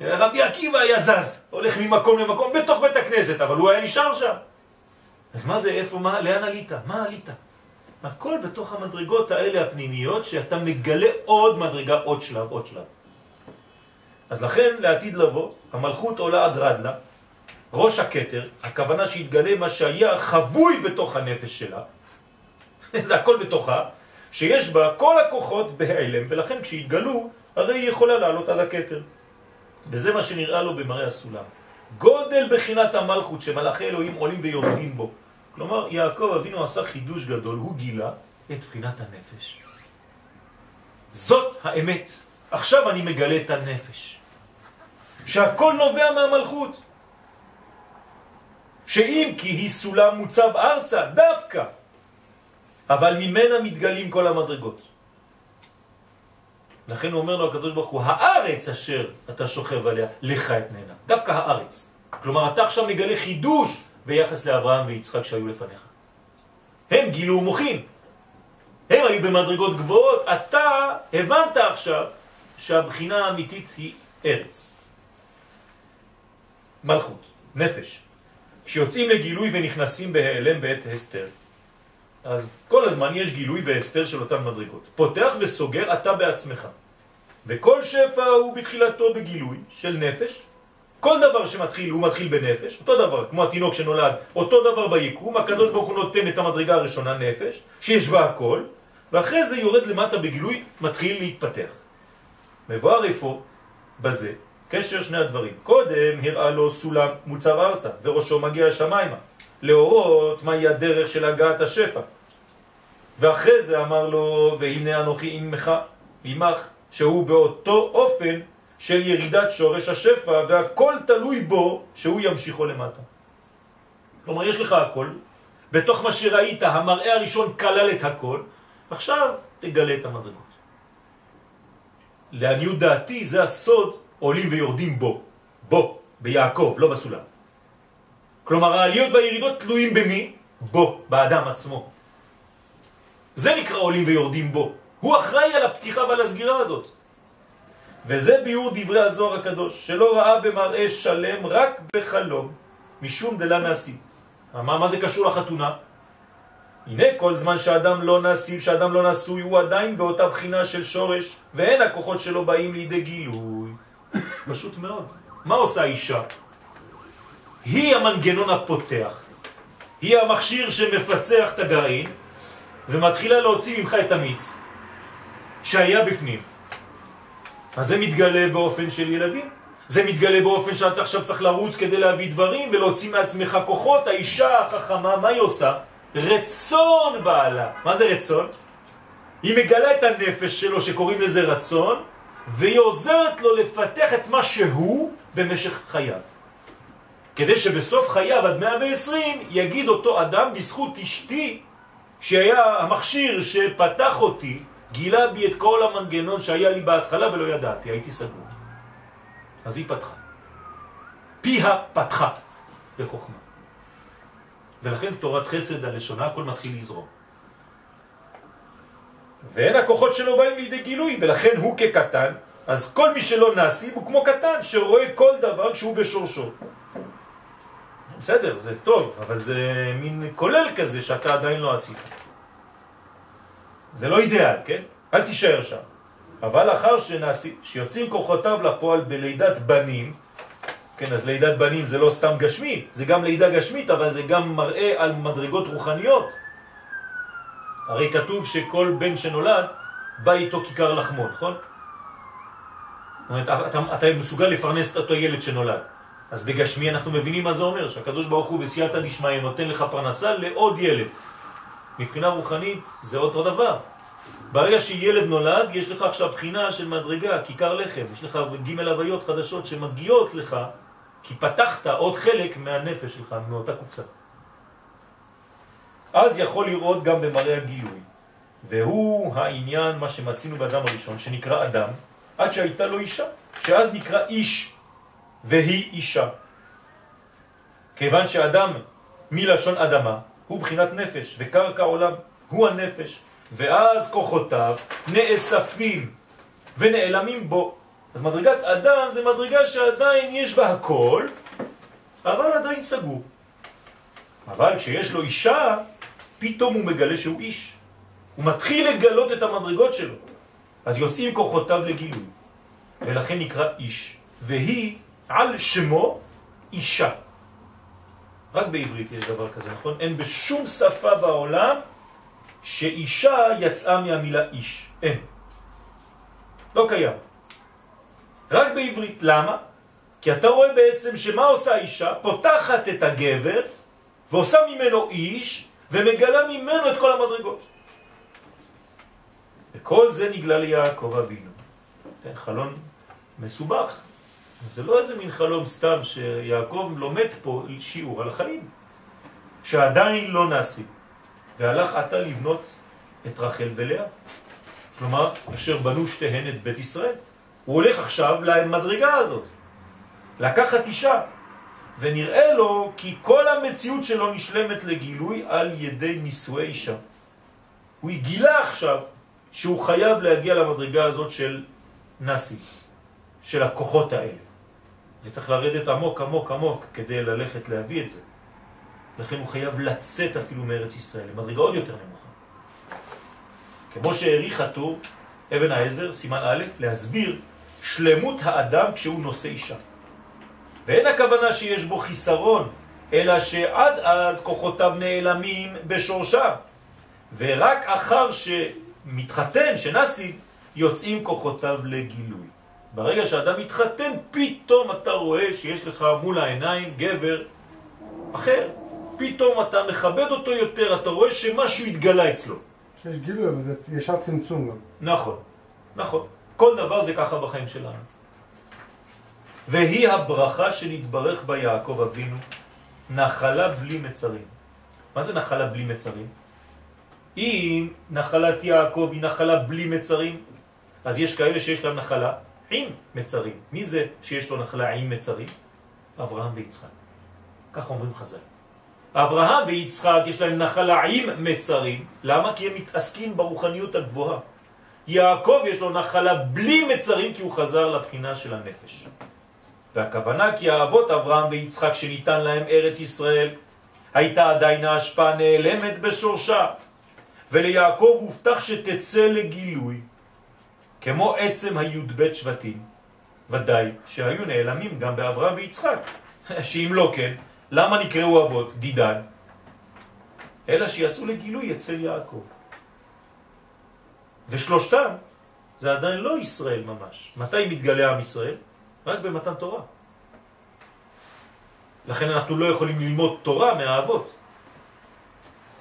רבי עקיבא היה זז, הולך ממקום למקום בתוך בית הכנסת, אבל הוא היה נשאר שם. אז מה זה, איפה, מה, לאן עלית? מה עלית? הכל בתוך המדרגות האלה הפנימיות, שאתה מגלה עוד מדרגה, עוד שלב, עוד שלב. אז לכן, לעתיד לבוא, המלכות עולה עד רדלה, ראש הקטר, הכוונה שהתגלה מה שהיה חבוי בתוך הנפש שלה, [LAUGHS] זה הכל בתוכה, שיש בה כל הכוחות בהיעלם, ולכן כשהתגלו, הרי היא יכולה לעלות על הקטר. וזה מה שנראה לו במראה הסולם. גודל בחינת המלכות שמלאכי אלוהים עולים ויורדים בו. כלומר, יעקב אבינו עשה חידוש גדול, הוא גילה את בחינת הנפש. זאת האמת. עכשיו אני מגלה את הנפש. שהכל נובע מהמלכות. שאם כי היא סולם מוצב ארצה, דווקא, אבל ממנה מתגלים כל המדרגות. לכן אומר לו הקדוש ברוך הוא, הארץ אשר אתה שוכב עליה, לך אתננה. דווקא הארץ. כלומר, אתה עכשיו מגלה חידוש ביחס לאברהם ויצחק שהיו לפניך. הם גילו מוחים. הם היו במדרגות גבוהות. אתה הבנת עכשיו שהבחינה האמיתית היא ארץ. מלכות, נפש. כשיוצאים לגילוי ונכנסים בהיעלם בעת הסתר, אז כל הזמן יש גילוי והסתר של אותן מדרגות. פותח וסוגר אתה בעצמך. וכל שפע הוא בתחילתו בגילוי של נפש. כל דבר שמתחיל הוא מתחיל בנפש, אותו דבר, כמו התינוק שנולד, אותו דבר ביקום, הקדוש ברוך הוא נותן את המדרגה הראשונה נפש, שיש בה הכל, ואחרי זה יורד למטה בגילוי, מתחיל להתפתח. מבואר איפה בזה קשר שני הדברים. קודם הראה לו סולם מוצב ארצה, וראשו מגיע השמיימה, להורות מהי הדרך של הגעת השפע. ואחרי זה אמר לו, והנה אנוכי עמך, עמך, שהוא באותו אופן של ירידת שורש השפע, והכל תלוי בו שהוא ימשיכו למטה. כלומר, יש לך הכל, בתוך מה שראית, המראה הראשון כלל את הכל, עכשיו תגלה את המדרגות. לעניות דעתי זה הסוד עולים ויורדים בו, בו, ביעקב, לא בסולם. כלומר העליות והירידות תלויים במי? בו, באדם עצמו. זה נקרא עולים ויורדים בו. הוא אחראי על הפתיחה ועל הסגירה הזאת. וזה ביור דברי הזוהר הקדוש, שלא ראה במראה שלם רק בחלום, משום דלה נעשי. מה, מה זה קשור לחתונה? הנה כל זמן שאדם לא נעשי, שאדם לא נשוי, הוא עדיין באותה בחינה של שורש, ואין הכוחות שלו באים לידי גילוי. פשוט מאוד. מה עושה האישה? היא המנגנון הפותח. היא המכשיר שמפצח את הגרעין ומתחילה להוציא ממך את המיץ שהיה בפנים. אז זה מתגלה באופן של ילדים. זה מתגלה באופן שאתה עכשיו צריך לרוץ כדי להביא דברים ולהוציא מעצמך כוחות. האישה החכמה, מה היא עושה? רצון בעלה. מה זה רצון? היא מגלה את הנפש שלו שקוראים לזה רצון, והיא עוזרת לו לפתח את מה שהוא במשך חייו. כדי שבסוף חייו עד 120 יגיד אותו אדם בזכות אשתי שהיה המכשיר שפתח אותי, גילה בי את כל המנגנון שהיה לי בהתחלה ולא ידעתי, הייתי סגור. אז היא פתחה. פיה פתחה בחוכמה. ולכן תורת חסד הלשונה, הכל מתחיל לזרום. ואין הכוחות שלו באים לידי גילוי, ולכן הוא כקטן, אז כל מי שלא נעשים הוא כמו קטן, שרואה כל דבר כשהוא בשורשו. בסדר, זה טוב, אבל זה מין כולל כזה שאתה עדיין לא עשית. זה לא אידאל, כן? אל תישאר שם. אבל לאחר שנעשי, שיוצאים כוחותיו לפועל בלידת בנים, כן, אז לידת בנים זה לא סתם גשמי, זה גם לידה גשמית, אבל זה גם מראה על מדרגות רוחניות. הרי כתוב שכל בן שנולד בא איתו כיכר לחמו, נכון? זאת אומרת, אתה, אתה מסוגל לפרנס את אותו ילד שנולד. אז בגשמי אנחנו מבינים מה זה אומר, שהקדוש ברוך הוא בסייעתא דשמיא נותן לך פרנסה לעוד ילד. מבחינה רוחנית זה אותו דבר. ברגע שילד נולד, יש לך עכשיו בחינה של מדרגה, כיכר לחם, יש לך ג' הוויות חדשות שמגיעות לך, כי פתחת עוד חלק מהנפש שלך, מאותה קופסה. אז יכול לראות גם במראה הגילוי. והוא העניין, מה שמצינו באדם הראשון, שנקרא אדם, עד שהייתה לו אישה, שאז נקרא איש, והיא אישה. כיוון שאדם מלשון אדמה הוא בחינת נפש, וקרקע עולם הוא הנפש, ואז כוחותיו נאספים ונעלמים בו. אז מדרגת אדם זה מדרגה שעדיין יש בה הכל, אבל עדיין סגור. אבל כשיש לו אישה, פתאום הוא מגלה שהוא איש. הוא מתחיל לגלות את המדרגות שלו. אז יוצאים כוחותיו לגילוי. ולכן נקרא איש. והיא על שמו אישה. רק בעברית יש דבר כזה, נכון? אין בשום שפה בעולם שאישה יצאה מהמילה איש. אין. לא קיים. רק בעברית. למה? כי אתה רואה בעצם שמה עושה האישה? פותחת את הגבר ועושה ממנו איש ומגלה ממנו את כל המדרגות. וכל זה נגלה ליעקב אבינו. כן, חלון מסובך. זה לא איזה מין חלום סתם שיעקב לומד פה שיעור על החיים, שעדיין לא נעשים. והלך עתה לבנות את רחל ולאה. כלומר, אשר בנו שתיהן את בית ישראל. הוא הולך עכשיו למדרגה הזאת, לקחת אישה, ונראה לו כי כל המציאות שלו נשלמת לגילוי על ידי נישואי אישה. הוא גילה עכשיו שהוא חייב להגיע למדרגה הזאת של נאסי, של הכוחות האלה. וצריך לרדת עמוק עמוק עמוק כדי ללכת להביא את זה. לכן הוא חייב לצאת אפילו מארץ ישראל, למדרגה עוד יותר נמוכה. כמו שהעריך הטור, אבן העזר, סימן א', להסביר שלמות האדם כשהוא נושא אישה. ואין הכוונה שיש בו חיסרון, אלא שעד אז כוחותיו נעלמים בשורשה, ורק אחר שמתחתן, שנשיא, יוצאים כוחותיו לגילוי. ברגע שאדם מתחתן, פתאום אתה רואה שיש לך מול העיניים גבר אחר. פתאום אתה מכבד אותו יותר, אתה רואה שמשהו התגלה אצלו. יש גילוי, אבל זה ישר צמצום גם. נכון, נכון. כל דבר זה ככה בחיים שלנו. והיא הברכה שנתברך בה יעקב אבינו, נחלה בלי מצרים. מה זה נחלה בלי מצרים? אם נחלת יעקב היא נחלה בלי מצרים, אז יש כאלה שיש להם נחלה עם מצרים. מי זה שיש לו נחלה עם מצרים? אברהם ויצחק. כך אומרים חז"ל. אברהם ויצחק יש להם נחלה עם מצרים. למה? כי הם מתעסקים ברוחניות הגבוהה. יעקב יש לו נחלה בלי מצרים כי הוא חזר לבחינה של הנפש. והכוונה כי האבות אברהם ויצחק שניתן להם ארץ ישראל. הייתה עדיין ההשפעה נעלמת בשורשה. וליעקב הובטח שתצא לגילוי כמו עצם הי"ב שבטים. ודאי שהיו נעלמים גם באברהם ויצחק. [LAUGHS] שאם לא כן למה נקראו אבות? דידן אלא שיצאו לגילוי אצל יעקב. ושלושתם זה עדיין לא ישראל ממש. מתי מתגלה עם ישראל? רק במתן תורה. לכן אנחנו לא יכולים ללמוד תורה מהאבות.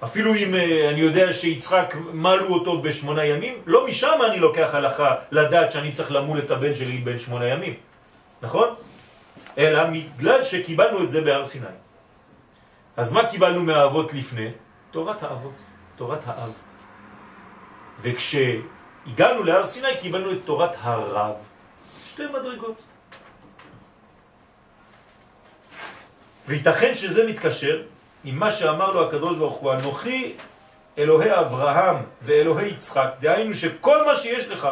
אפילו אם אה, אני יודע שיצחק מלו אותו בשמונה ימים, לא משם אני לוקח הלכה לדעת שאני צריך למול את הבן שלי בין שמונה ימים, נכון? אלא בגלל שקיבלנו את זה בהר סיני. אז מה קיבלנו מהאבות לפני? תורת האבות, תורת האב. וכשהגענו להר סיני קיבלנו את תורת הרב. שתי מדרגות. וייתכן שזה מתקשר עם מה שאמר לו הקדוש ברוך הוא, אנוכי אלוהי אברהם ואלוהי יצחק, דהיינו שכל מה שיש לך,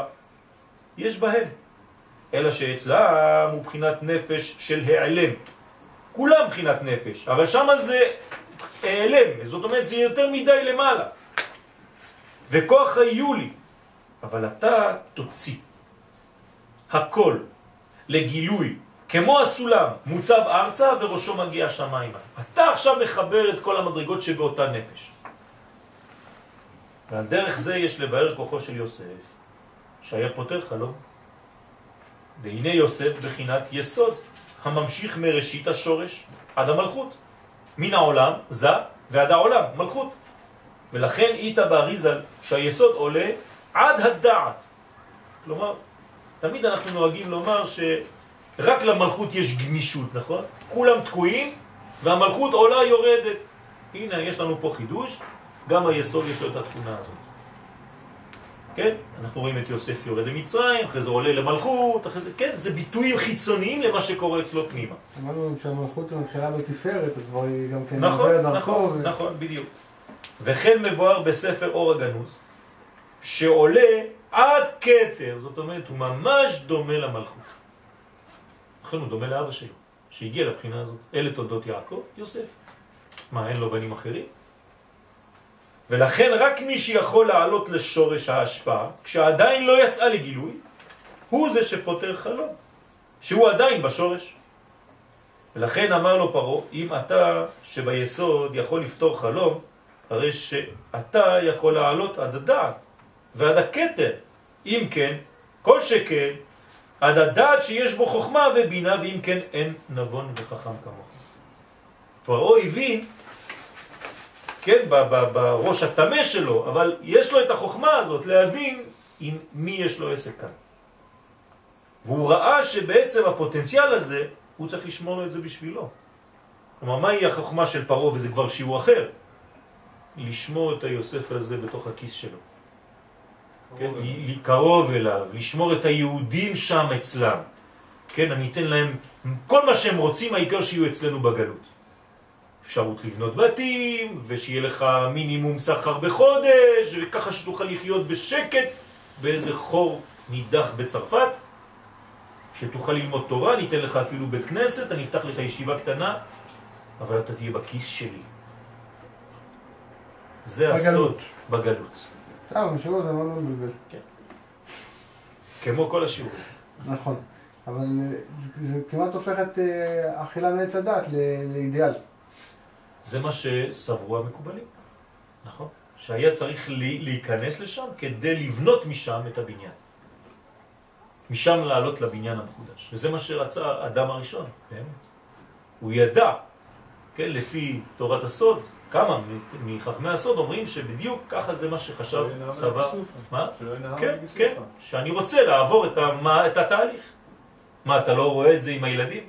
יש בהם, אלא שאצלם הוא בחינת נפש של העלם. כולם בחינת נפש, אבל שם זה העלם, זאת אומרת זה יותר מדי למעלה. וכוח היו לי, אבל אתה תוציא הכל לגילוי כמו הסולם, מוצב ארצה וראשו מגיע שמיימה. אתה עכשיו מחבר את כל המדרגות שבאותה נפש. ועל דרך זה יש לבאר כוחו של יוסף, שהיה פותר חלום. והנה יוסף בחינת יסוד, הממשיך מראשית השורש עד המלכות. מן העולם זה ועד העולם, מלכות. ולכן איתה באריזל שהיסוד עולה עד הדעת. כלומר, תמיד אנחנו נוהגים לומר שרק למלכות יש גמישות, נכון? כולם תקועים והמלכות עולה יורדת. הנה, יש לנו פה חידוש, גם היסוד יש לו את התכונה הזאת. כן? אנחנו רואים את יוסף יורד למצרים, אחרי זה עולה למלכות, אחרי זה, כן, זה ביטויים חיצוניים למה שקורה אצלו פנימה. אמרנו שהמלכות מתחילה בתפארת, אז היא גם כן נכון, עוברת דרכו. נכון, ו- נכון, בדיוק. וכן מבואר בספר אור הגנוז, שעולה עד כתר, זאת אומרת, הוא ממש דומה למלכות. לכן הוא דומה לאבא שלו, שהגיע לבחינה הזאת. אלה תולדות יעקב, יוסף. מה, אין לו בנים אחרים? ולכן רק מי שיכול לעלות לשורש ההשפעה, כשעדיין לא יצאה לגילוי, הוא זה שפותר חלום, שהוא עדיין בשורש. ולכן אמר לו פרו, אם אתה שביסוד יכול לפתור חלום, הרי שאתה יכול לעלות עד הדעת ועד הכתר. אם כן, כל שכן, עד הדעת שיש בו חוכמה ובינה, ואם כן, אין נבון וחכם כמוך. פרעה הבין, כן, בראש התמה שלו, אבל יש לו את החוכמה הזאת להבין עם מי יש לו עסק כאן. והוא ראה שבעצם הפוטנציאל הזה, הוא צריך לשמור לו את זה בשבילו. כלומר, מהי החוכמה של פרעה, וזה כבר שיעור אחר? לשמור את היוסף הזה בתוך הכיס שלו. כן, קרוב אליו, לשמור את היהודים שם אצלם. כן, אני אתן להם כל מה שהם רוצים, העיקר שיהיו אצלנו בגלות. אפשרות לבנות בתים, ושיהיה לך מינימום שכר בחודש, וככה שתוכל לחיות בשקט באיזה חור נידח בצרפת, שתוכל ללמוד תורה, ניתן לך אפילו בית כנסת, אני אפתח לך ישיבה קטנה, אבל אתה תהיה בכיס שלי. זה בגלות. הסוד בגלות. טוב, השיעור הזה מאוד מאוד מבלבל. כמו כל השיעורים. נכון. אבל אה, זה, כמעט הופך את אה, אכילה מעץ הדת ל- לאידיאל. זה מה שסברו המקובלים, נכון? שהיה צריך להיכנס לשם כדי לבנות משם את הבניין. משם לעלות לבניין המחודש. וזה מה שרצה האדם הראשון, באמת. הוא ידע, כן, לפי תורת הסוד, כמה מחכמי הסוד אומרים שבדיוק ככה זה מה שחשב סבר. מה? כן. כן, שאני רוצה לעבור את, המה, את התהליך. מה, אתה לא רואה את זה עם הילדים?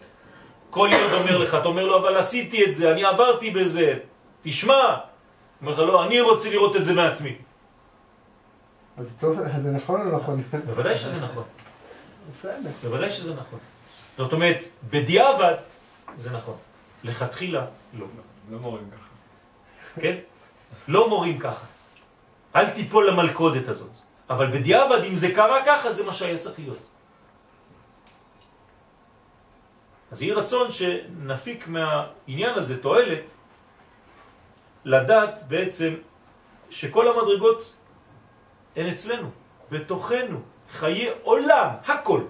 כל ילד אומר לך, אתה אומר לו, אבל עשיתי את זה, אני עברתי בזה, תשמע. אומר לך, לא, אני רוצה לראות את זה מעצמי. אז זה טוב, אז זה נכון או לא נכון? בוודאי שזה נכון, בסדר. בוודאי שזה נכון. זאת אומרת, בדיעבד זה נכון, לכתחילה לא. לא מורים ככה. כן? לא מורים ככה. אל תיפול למלכודת הזאת. אבל בדיעבד, אם זה קרה ככה, זה מה שהיה צריך להיות. אז יהי רצון שנפיק מהעניין הזה תועלת, לדעת בעצם שכל המדרגות הן אצלנו, בתוכנו, חיי עולם, הכל.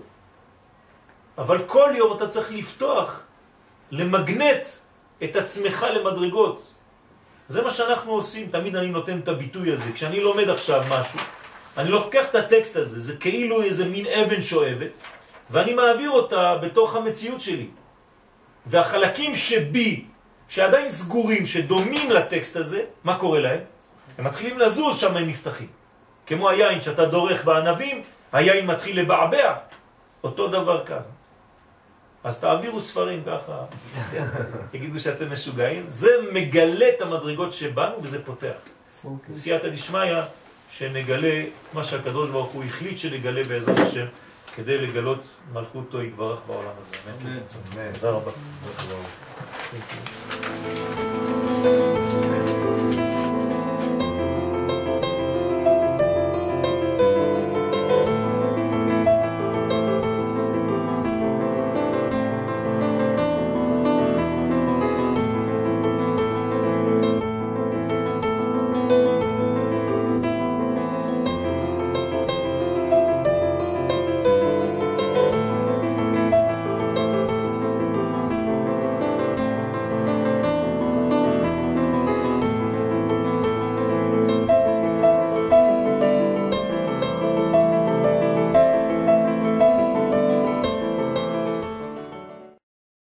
אבל כל יום אתה צריך לפתוח, למגנט את עצמך למדרגות. זה מה שאנחנו עושים, תמיד אני נותן את הביטוי הזה. כשאני לומד עכשיו משהו, אני לוקח את הטקסט הזה, זה כאילו איזה מין אבן שואבת, ואני מעביר אותה בתוך המציאות שלי. והחלקים שבי, שעדיין סגורים, שדומים לטקסט הזה, מה קורה להם? הם מתחילים לזוז, שם הם נפתחים. כמו היין שאתה דורך בענבים, היין מתחיל לבעבע. אותו דבר כאן. אז תעבירו ספרים ככה, [LAUGHS] תגידו שאתם משוגעים, זה מגלה את המדרגות שבנו וזה פותח. אוקיי. סייעתא דשמיא, שנגלה מה שהקדוש ברוך הוא החליט שנגלה בעזרת השם, כדי לגלות מלכותו יתברך בעולם הזה. אמן. תודה רבה.